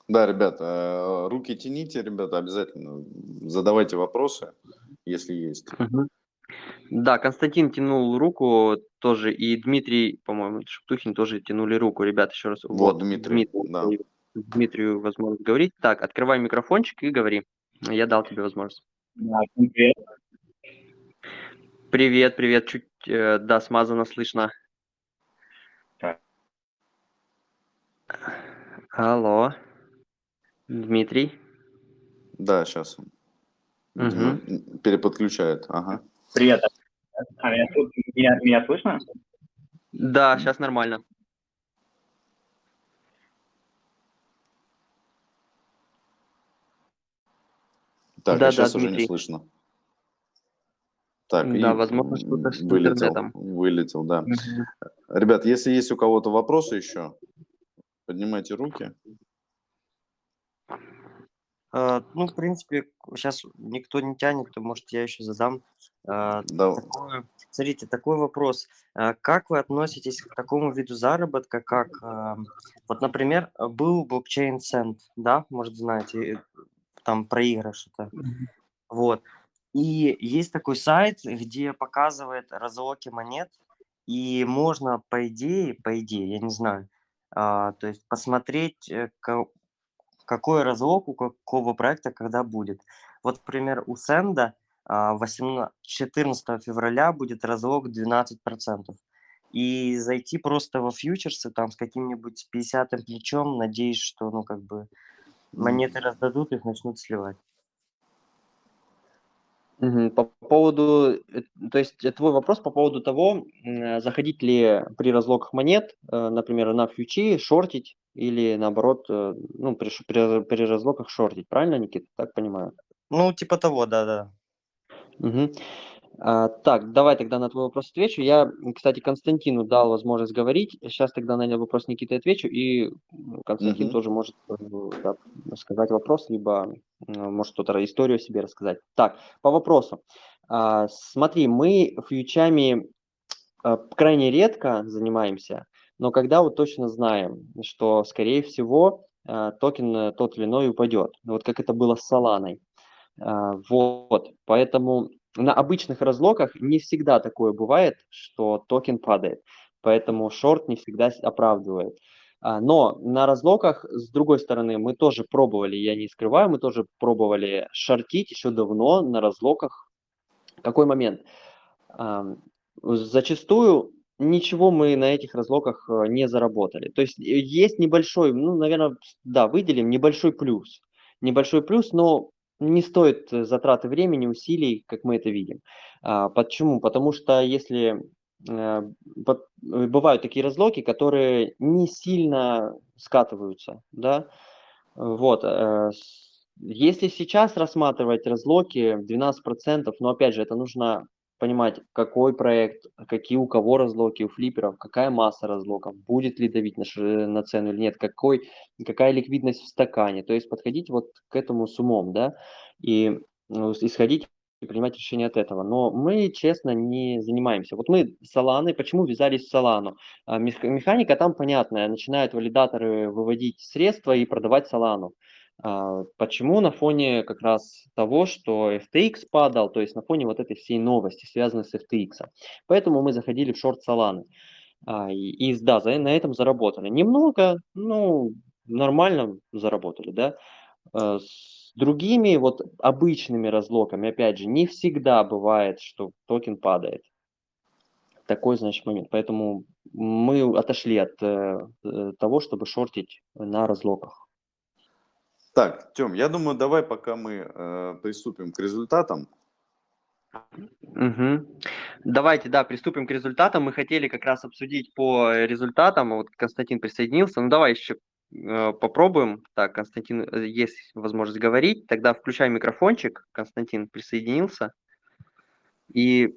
Да, ребята, руки тяните, ребята, обязательно задавайте вопросы, если есть. Угу. Да, Константин тянул руку тоже, и Дмитрий, по-моему, Шептухин тоже тянули руку. Ребята, еще раз. Вот, вот Дмитрий, Дмитрий да. Дмитрию возможность говорить. Так, открывай микрофончик и говори. Я дал тебе возможность. Да, привет. Привет, привет. Чуть, э, да, смазано слышно. Так. Алло. Дмитрий? Да, сейчас. Угу. Переподключает, ага. Привет. А меня, меня, меня слышно? Да, сейчас нормально. Так, да, а сейчас да, уже Дмитрий. не слышно. Так, да, возможно, что-то с вылетел, интернетом. Вылетел, да. Угу. Ребят, если есть у кого-то вопросы еще, поднимайте руки. Uh, ну, в принципе, сейчас никто не тянет, то, может, я еще задам. Uh, да. такой, смотрите, такой вопрос. Uh, как вы относитесь к такому виду заработка, как, вот, например, был блокчейн Cent, да, может, знаете, там проигрыш это. Вот. И есть такой сайт, где показывает разлоки монет, и можно, по идее, по идее, я не знаю, а, то есть посмотреть, э, какой разлог у какого проекта когда будет. Вот, например, у Сенда а, 18, 14 февраля будет разлог 12%. И зайти просто во фьючерсы там с каким-нибудь 50 плечом, надеюсь, что, ну, как бы, монеты раздадут, их начнут сливать. По поводу, э, то есть э, твой вопрос по поводу того, заходить ли при разлогах монет, э, например, на фьючи, шортить или наоборот, ну, при, при, при разлогах шортить, правильно, Никита, так понимаю? Ну, типа того, да-да. Угу. А, так, давай тогда на твой вопрос отвечу. Я, кстати, Константину дал возможность говорить. Сейчас тогда на вопрос Никиты отвечу, и Константин угу. тоже может э, да, сказать вопрос, либо может что-то историю себе рассказать. Так, по вопросу. А, смотри, мы фьючами а, крайне редко занимаемся, но когда вот точно знаем, что, скорее всего, а, токен э, тот или иной упадет. Вот как это было с. А, вот, поэтому на обычных разлоках не всегда такое бывает, что токен падает. Поэтому шорт не всегда оправдывает. А, но на разлоках, с другой стороны, мы тоже пробовали, я не скрываю, мы тоже пробовали шортить еще давно на разлоках. Какой момент? Зачастую ничего мы на этих разлоках э, не заработали. То есть э, есть небольшой, ну, наверное, да, выделим небольшой плюс. Небольшой плюс, но не стоит э, затраты времени, усилий, как мы это видим. А, почему? Потому что если бывают такие разлоки, которые не сильно скатываются, да, вот, если сейчас рассматривать разлоки 12%, но опять же, это нужно понимать, какой проект, какие у кого разлоки, у флиперов, какая масса разлоков, будет ли давить на, на цену или нет, какой, какая ликвидность в стакане. То есть подходить вот к этому с умом, да, и ну, исходить и принимать решение от этого. Но мы, честно, не занимаемся. Вот мы с Solana, почему ввязались в Solana? А, механика там понятная, начинают валидаторы выводить средства и продавать Solana. А, почему на фоне как раз того, что FTX падал, то есть на фоне вот этой всей новости, связанной с FTX. Поэтому мы заходили в шорт Solana. А, и, и да, за, на этом заработали. Немного, ну, нормально заработали, да. А, с другими вот обычными разлоками, опять же, не всегда бывает, что токен падает. Такой, значит, момент. Поэтому мы отошли от э, э того, чтобы шортить на разлоках. Так, Тем, я думаю, давай пока мы э, приступим к результатам. Угу. Давайте, да, приступим к результатам. Мы хотели как раз обсудить по результатам. Вот Константин присоединился. Ну, давай еще э, попробуем. Так, Константин, э, есть возможность говорить. Тогда включай микрофончик. Константин присоединился. И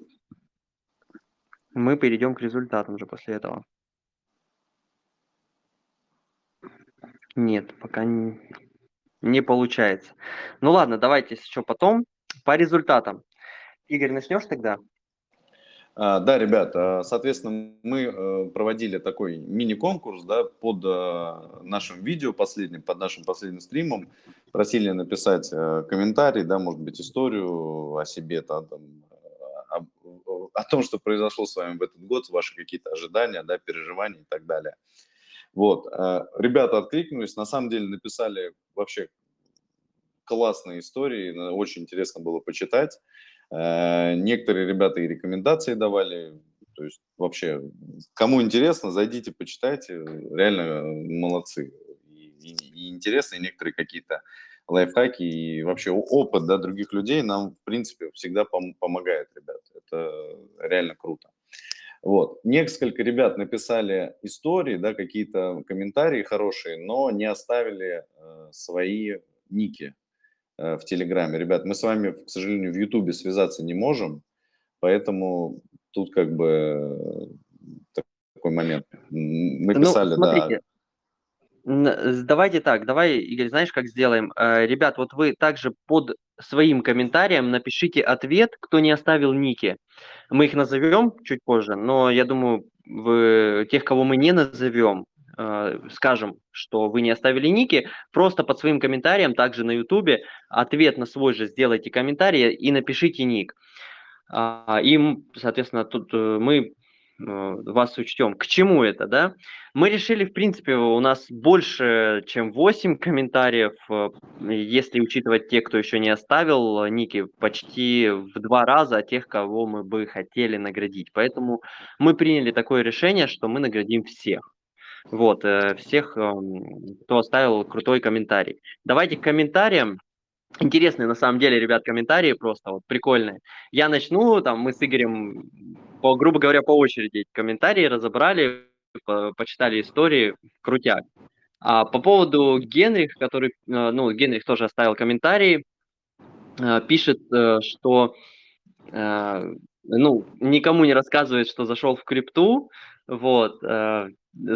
мы перейдем к результатам уже после этого. Нет, пока не, не получается. Ну ладно, давайте еще потом. По результатам. Игорь, начнешь тогда? А, да, ребят, а, соответственно, мы э, проводили такой мини-конкурс да, под э, нашим видео последним, под нашим последним стримом. Просили написать э, комментарий, да, может быть, историю о себе, там, о, о том, что произошло с вами в этот год, ваши какие-то ожидания, да, переживания и так далее. Вот, ребята откликнулись, на самом деле написали вообще классные истории, очень интересно было почитать. Э, некоторые ребята и рекомендации давали, то есть вообще, кому интересно, зайдите, почитайте, реально молодцы. И, и, и интересно, и некоторые какие-то лайфхаки и вообще опыт да, других людей нам, в принципе, всегда пом помогает, ребят. Это реально круто. Вот. Несколько ребят написали истории, да, какие-то комментарии хорошие, но не оставили э, свои ники э, в Телеграме. Ребят, мы с вами, к сожалению, в Ютубе связаться не можем, поэтому тут как бы э, такой момент. Мы ну, писали, ну, смотрите, да. Давайте так, давай, Игорь, знаешь, как сделаем? Э, ребят, вот вы также под своим комментарием напишите ответ, кто не оставил ники. Мы их назовем чуть позже, но я думаю, в тех, кого мы не назовем, э, скажем, что вы не оставили ники, просто под своим комментарием, также на ютубе, ответ на свой же сделайте комментарий и напишите ник. А, и, соответственно, тут э, мы вас учтем. К чему это, да? Мы решили, в принципе, у нас больше, чем 8 комментариев, э, если учитывать те, кто еще не оставил ники, почти в два раза тех, кого мы бы хотели наградить. Поэтому мы приняли такое решение, что мы наградим всех. Вот, э, всех, эм, кто оставил крутой комментарий. Давайте к комментариям. Интересные, на самом деле, ребят, комментарии просто вот прикольные. Я начну, там, мы с Игорем по, грубо говоря, по очереди комментарии разобрали, по, почитали истории, крутяк. А по поводу Генрих, который, э, ну, Генрих тоже оставил комментарий, э, пишет, э, что, ну, никому не рассказывает, что зашел в крипту, вот,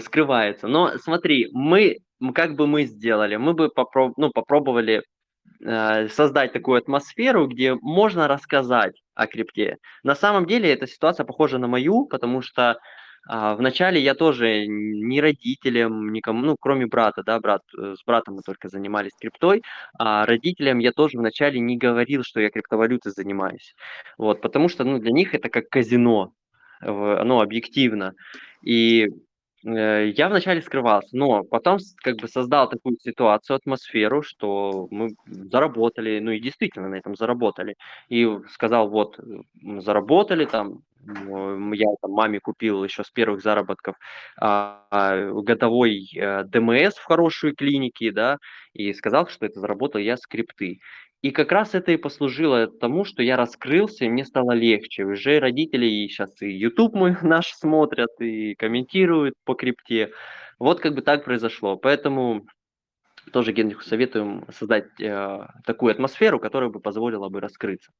скрывается. Но смотри, мы, как бы мы сделали, мы бы попроб, ну, попробовали создать такую атмосферу, где можно рассказать о крипте. На самом деле эта ситуация похожа на мою, потому что а, вначале я тоже ни родителям, никому, ну, кроме брата, да, брат, э, с братом мы только занимались криптой, а родителям я тоже вначале не говорил, что я криптовалютой занимаюсь. Вот, потому что, ну, для них это как казино, ну, объективно. И я вначале скрывался, но потом как бы создал такую ситуацию, атмосферу, что мы заработали, ну и действительно на этом заработали. И сказал, вот, заработали там, я там маме купил еще с первых заработков а, а, годовой а, ДМС в хорошей клинике, да, и сказал, что это заработал я скрипты. И как раз это и послужило тому, что я раскрылся, и мне стало легче. Уже родители и сейчас и YouTube мой наш смотрят, и комментируют по крипте. Вот как бы так произошло. Поэтому тоже Генриху советуем создать э, такую атмосферу, которая бы позволила бы раскрыться.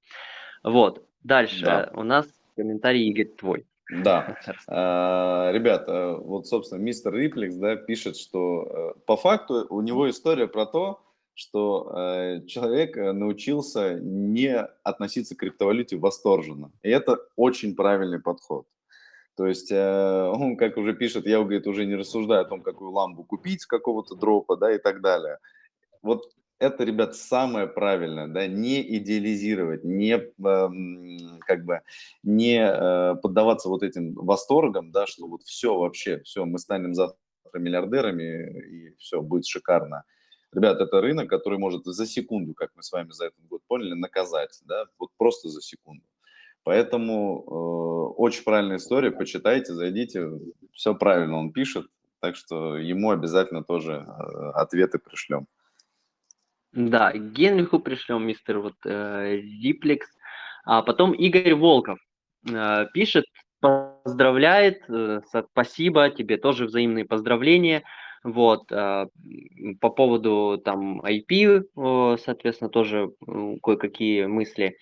Вот. Дальше да. у нас комментарий, Игорь, твой. Да. А, ребята, вот, собственно, мистер Риплекс да, пишет, что э, по факту у него история про то, что э, человек э, научился не относиться к криптовалюте восторженно. И это очень правильный подход. То есть э, он, как уже пишет, я, говорит, уже не рассуждаю о том, какую ламбу купить какого-то дропа, да, и так далее. Вот это, ребят, самое правильное, да, не идеализировать, не, э, как бы, не э, поддаваться вот этим восторгам, да, что вот все вообще, все, мы станем завтра миллиардерами, и все, будет шикарно. Ребят, это рынок, который может за секунду, как мы с вами за этот год поняли, наказать, да, вот просто за секунду. Поэтому э, очень правильная история, почитайте, зайдите, все правильно он пишет, так что ему обязательно тоже э, ответы пришлем. Да, Генриху пришлем, мистер вот э, Диплекс. А потом Игорь Волков э, пишет, поздравляет, э, спасибо, тебе тоже взаимные поздравления. Вот, а, по поводу там IP, соответственно, тоже кое-какие мысли.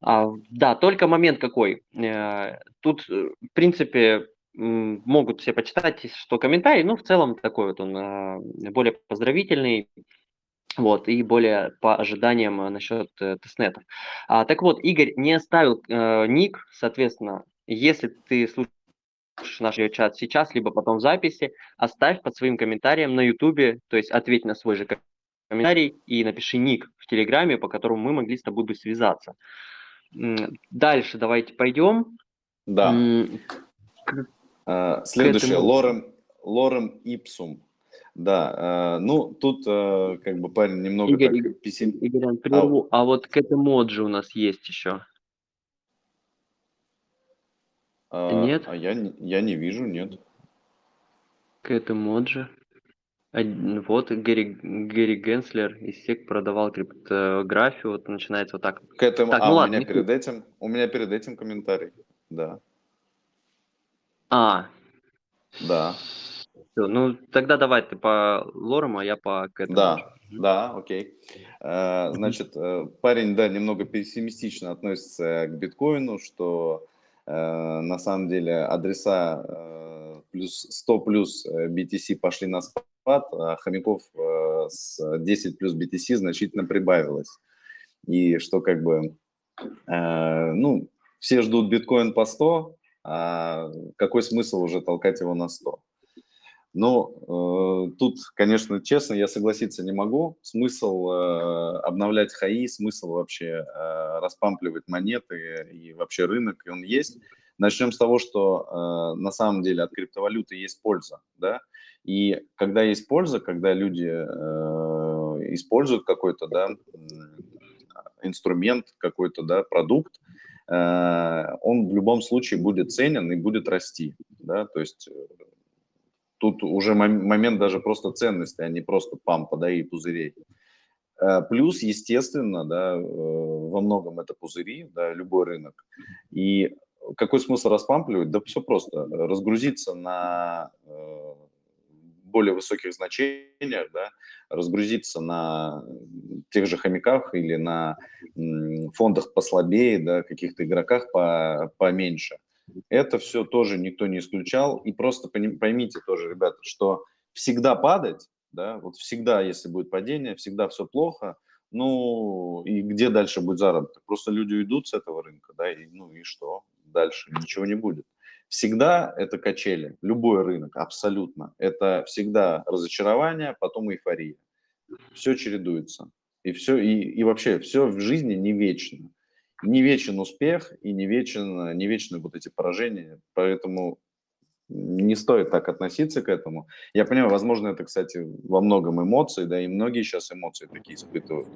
А, да, только момент какой. Э, тут, э, в принципе, могут все почитать, что комментарий, ну, в целом такой вот он а, более поздравительный, вот, и более по ожиданиям насчет э, тестнетов. А, так вот, Игорь не оставил э, ник, соответственно, если ты слушаешь наш чат сейчас, либо потом в записи, оставь под своим комментарием на ютубе, то есть ответь на свой же комментарий и напиши ник в Телеграме, по которому мы могли с тобой бы связаться. Дальше давайте пойдем. Да. К, а, Следующее, этому... Лорем, Лорем Ипсум. Да, а, ну тут а, как бы парень немного Игорь, так пессим... Игорь, прерву, а... а вот к этому моджи у нас есть еще. А, нет? А я, я не вижу, нет. К этому моджи. Вот Гэри, Гэри Генслер из СЕК продавал криптографию, вот начинается вот так. К этому, так, а ну у ладно, меня перед этим, у меня перед этим комментарий, да. А. Да. Все, ну тогда давай ты по лорам, а я по к этому. Да, да, окей. А, значит, э, парень, да, немного пессимистично относится к биткоину, что э, на самом деле адреса э, плюс 100 плюс BTC пошли на спад, а хомяков э, с 10 плюс BTC значительно прибавилось. И что как бы, э, ну, все ждут биткоин по 100, а какой смысл уже толкать его на 100? Но э, тут, конечно, честно, я согласиться не могу. Смысл э, обновлять хаи, смысл вообще э, распампливать монеты и вообще рынок, и он есть. Начнем с того, что э, на самом деле от криптовалюты есть польза, да, и когда есть польза, когда люди э, используют какой-то, да, инструмент, какой-то, да, продукт, э, он в любом случае будет ценен и будет расти, да, то есть э, тут уже момент даже просто ценности, а не просто пампа, да, и пузырей. Э, плюс, естественно, да, э, во многом это пузыри, да, любой рынок. И какой смысл распампливать? Да все просто. Разгрузиться на э, более высоких значениях, да, разгрузиться на тех же хомяках или на фондах послабее, да, каких-то игроках по, поменьше. Это все тоже никто не исключал. И просто поймите тоже, ребята, что всегда падать, да, вот всегда, если будет падение, всегда все плохо, ну, и где дальше будет заработок? Просто люди уйдут с этого рынка, да, и, ну и что? Дальше ничего не будет. Всегда это качели, любой рынок, абсолютно. Это всегда разочарование, потом эйфория. Все чередуется. И все, и, и вообще все в жизни не вечно. Не вечен успех и не, вечен, не вечны вот эти поражения. Поэтому не стоит так относиться к этому. Я понимаю, возможно, это, кстати, во многом эмоции, да, и многие сейчас эмоции такие испытывают.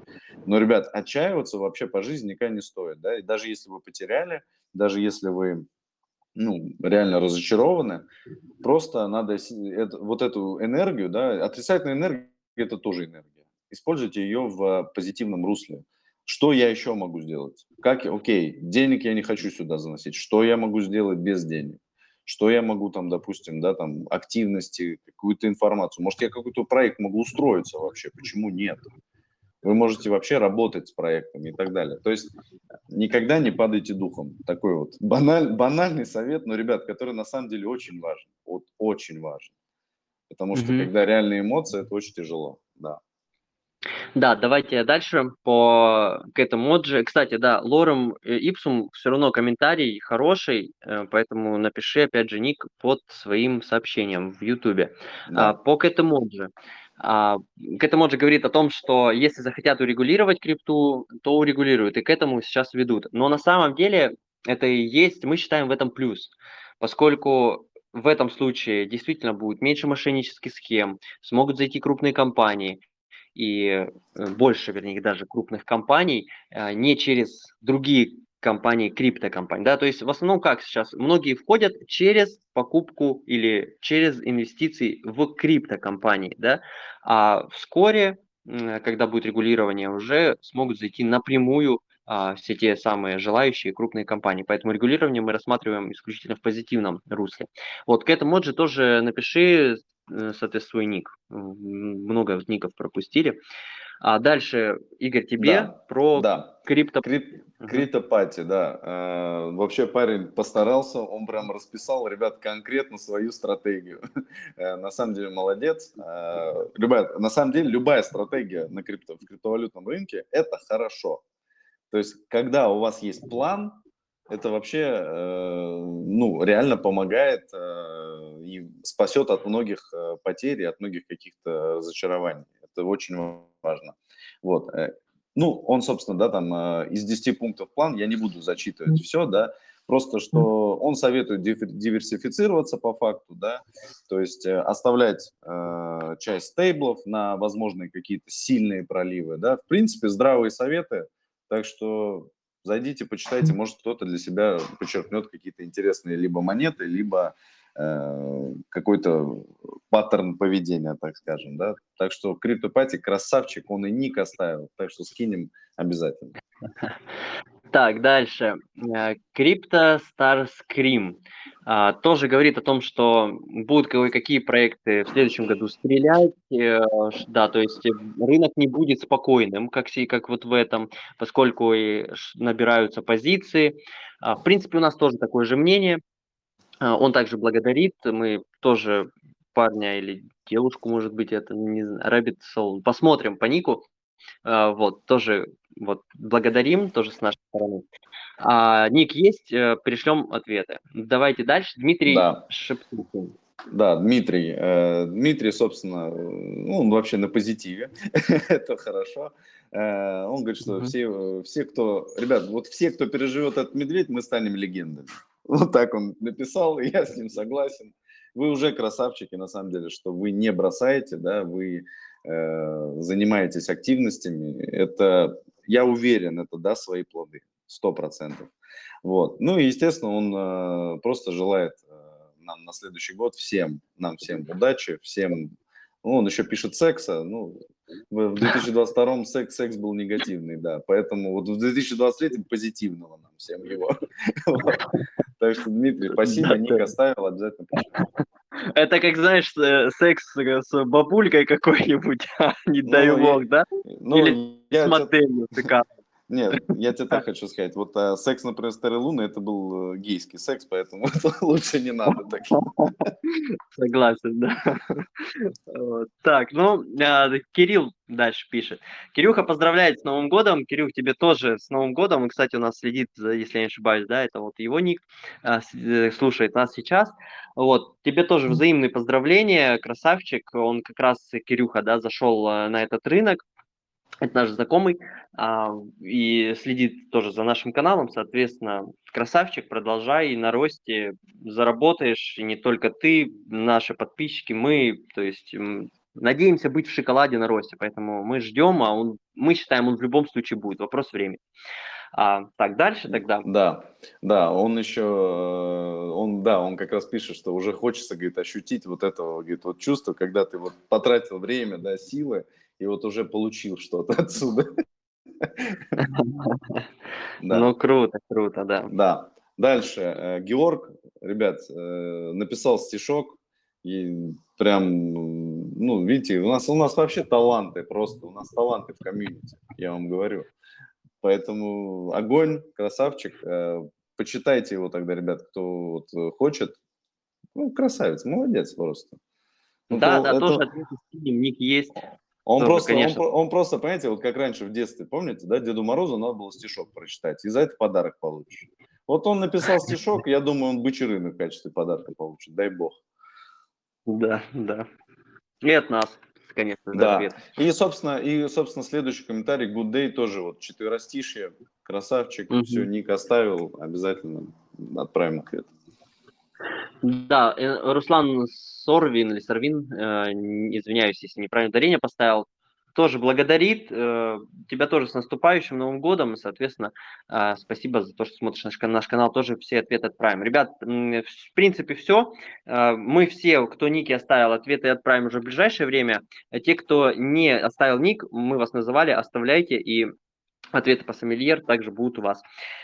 Но, ребят, отчаиваться вообще по жизни никогда не стоит, да, и даже если вы потеряли, даже если вы, ну, реально разочарованы, просто надо вот эту энергию, да, отрицательная энергия – это тоже энергия. Используйте ее в позитивном русле. Что я еще могу сделать? Как, окей, денег я не хочу сюда заносить. Что я могу сделать без денег? что я могу там, допустим, да, там активности, какую-то информацию. Может, я какой-то проект могу устроиться вообще, почему нет? Вы можете вообще работать с проектами и так далее. То есть никогда не падайте духом. Такой вот баналь, банальный совет, но, ребят, который на самом деле очень важен. Вот очень важен. Потому что mm-hmm. когда реальные эмоции, это очень тяжело, да. Да, давайте дальше по к этому моджи. Кстати, да, лорем ипсум все равно комментарий хороший, э, поэтому напиши опять же ник под своим сообщением в Ютубе. Да. А, по к этому моджи. А, к этому же говорит о том, что если захотят урегулировать крипту, то урегулируют, и к этому сейчас ведут. Но на самом деле это и есть, мы считаем в этом плюс, поскольку в этом случае действительно будет меньше мошеннических схем, смогут зайти крупные компании, и э, больше, вернее, даже крупных компаний, э, не через другие компании, криптокомпании. Да? То есть в основном как сейчас? Многие входят через покупку или через инвестиции в криптокомпании. Да? А вскоре, когда будет регулирование, уже смогут зайти напрямую а, все те самые желающие крупные компании. Поэтому регулирование мы рассматриваем исключительно в позитивном русле. Вот к этому же тоже напиши соответственно, свой ник. Много ников пропустили. А дальше, Игорь, тебе да, про да. крипто... Крип... Криптопати, да. Э, вообще парень постарался, он прям расписал, ребят, конкретно свою стратегию. Э, на самом деле молодец. Э, любая, на самом деле любая стратегия на крипто, в криптовалютном рынке – это хорошо. То есть, когда у вас есть план, это вообще, э, ну, реально помогает э, и спасет от многих э, потерь и от многих каких-то разочарований. Это очень важно. Вот. Ну, он, собственно, да, там из 10 пунктов план, я не буду зачитывать все, да, просто что он советует диверсифицироваться по факту, да, то есть оставлять э, часть стейблов на возможные какие-то сильные проливы, да, в принципе, здравые советы, так что Зайдите, почитайте, может кто-то для себя подчеркнет какие-то интересные либо монеты, либо э, какой-то паттерн поведения, так скажем, да. Так что CryptoPatty красавчик, он и ник оставил, так что скинем обязательно. Так, дальше. Crypto Star Scream а, тоже говорит о том, что будут кое-какие проекты в следующем году стрелять, э, да, то есть рынок не будет спокойным, как, как вот в этом, поскольку и набираются позиции. А, в принципе, у нас тоже такое же мнение. А, он также благодарит, мы тоже парня или девушку, может быть, это не знаю, Rabbit Soul, посмотрим по нику, вот, тоже вот, благодарим, тоже с нашей стороны. А, ник есть, э, пришлем ответы. Давайте дальше. Дмитрий да. Шептухин. Да, Дмитрий. Э, Дмитрий, собственно, ну, он вообще на позитиве, это хорошо. Э, он говорит, что все, все, кто, ребят, вот все, кто переживет этот медведь, мы станем легендами. Вот так он написал, и я с ним согласен. Вы уже красавчики, на самом деле, что вы не бросаете, да, вы занимаетесь активностями, это, я уверен, это даст свои плоды, сто процентов. Вот. Ну и, естественно, он э, просто желает э, нам на следующий год всем, нам всем удачи, всем, ну, он еще пишет секса, ну, в 2022 секс, секс был негативный, да, поэтому вот в 2023 позитивного нам всем его. Так что, Дмитрий, спасибо, Ник оставил, обязательно Это как, знаешь, секс с бабулькой какой-нибудь, а не дай бог, да? Ну, Или с моделью Нет, я тебе так хочу сказать. Вот а, секс, например, Старой Луны, это был э, гейский секс, поэтому это лучше не надо. Так. Согласен, да. Вот. Так, ну, а, Кирилл дальше пишет. Кирюха поздравляет с Новым годом. Кирюх, тебе тоже с Новым годом. И, кстати, у нас следит, если я не ошибаюсь, да, это вот его ник, а, э, слушает нас сейчас. Вот, тебе тоже взаимные поздравления, красавчик. Он как раз, Кирюха, да, зашел э, на этот рынок это наш знакомый, а, и следит тоже за нашим каналом, соответственно, красавчик, продолжай на росте, заработаешь, и не только ты, наши подписчики, мы, то есть надеемся быть в шоколаде на росте, поэтому мы ждем, а он, мы считаем, он в любом случае будет, вопрос времени. А, так, дальше тогда. Да, да, он еще, он, да, он как раз пишет, что уже хочется, говорит, ощутить вот этого, говорит, вот чувство, когда ты вот потратил время, да, силы, и вот уже получил что-то отсюда. Ну, круто, круто, да. Да. Дальше. Э, Георг, ребят, э, написал стишок, и прям, ну, видите, у нас, у нас вообще таланты, просто у нас таланты в комьюнити, я вам говорю. Поэтому огонь, красавчик. Э, почитайте его тогда, ребят, кто вот хочет. Ну, красавец, молодец просто. Ну, да, то, да, это... тоже ник есть. Он, просто, конечно. он, он просто, понимаете, вот как раньше в детстве, помните, да, Деду Морозу надо было стишок прочитать, и за это подарок получишь. Вот он написал стишок, я думаю, он бычий рынок в качестве подарка получит, дай бог. Да, да. И от нас, конечно, да. Ответ. И, собственно, и, собственно, следующий комментарий, Good Day тоже вот четверостишье, красавчик, угу. все, ник оставил, обязательно отправим ответ. Да, э, Руслан Сорвин или Сорвин, э, извиняюсь, если неправильно ударение поставил, тоже благодарит. Э, тебя тоже с наступающим Новым годом. И, соответственно, спасибо за то, что смотришь наш, наш канал. Тоже все ответы отправим. Ребят, в принципе, все. Мы все, кто ники оставил, ответы отправим уже в ближайшее время. Те, кто не оставил ник, мы вас называли, оставляйте. И Ответы по сомельер также будут у вас.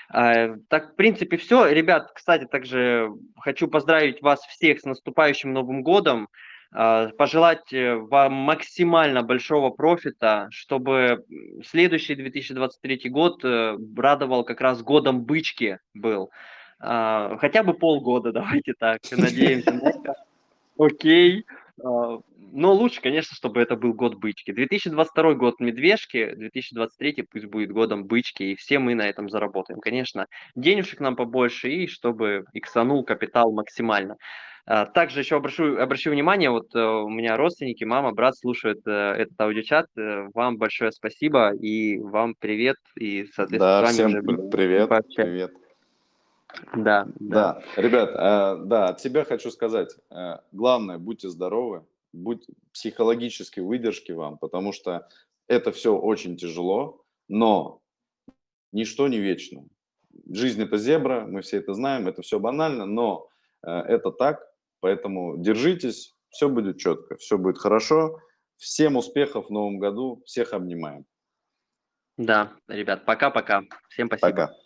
А, так, в принципе, все. Ребят, кстати, также хочу поздравить вас всех с наступающим Новым годом. А, пожелать э, вам максимально большого профита, чтобы следующий 2023 год э, радовал как раз годом бычки был. А, хотя бы полгода, давайте так, надеемся. Окей. Но лучше, конечно, чтобы это был год бычки. 2022 год медвежки, 2023 пусть будет годом бычки, и все мы на этом заработаем. Конечно, денежек нам побольше, и чтобы иксанул капитал максимально. А, также еще обращу, обращу внимание, вот э, у меня родственники, мама, брат слушают э, этот аудиочат. Э, вам большое спасибо и вам привет. И, соответственно, да, всем уже привет, привет. Да, да. Да, ребят, да, от себя хочу сказать, главное, будьте здоровы, будь психологической выдержки вам, потому что это все очень тяжело, но ничто не вечно. Жизнь это зебра, мы все это знаем, это все банально, но э, это так, поэтому держитесь, все будет четко, все будет хорошо. Всем успехов в новом году, всех обнимаем. Да, ребят, пока-пока. Всем спасибо. Пока.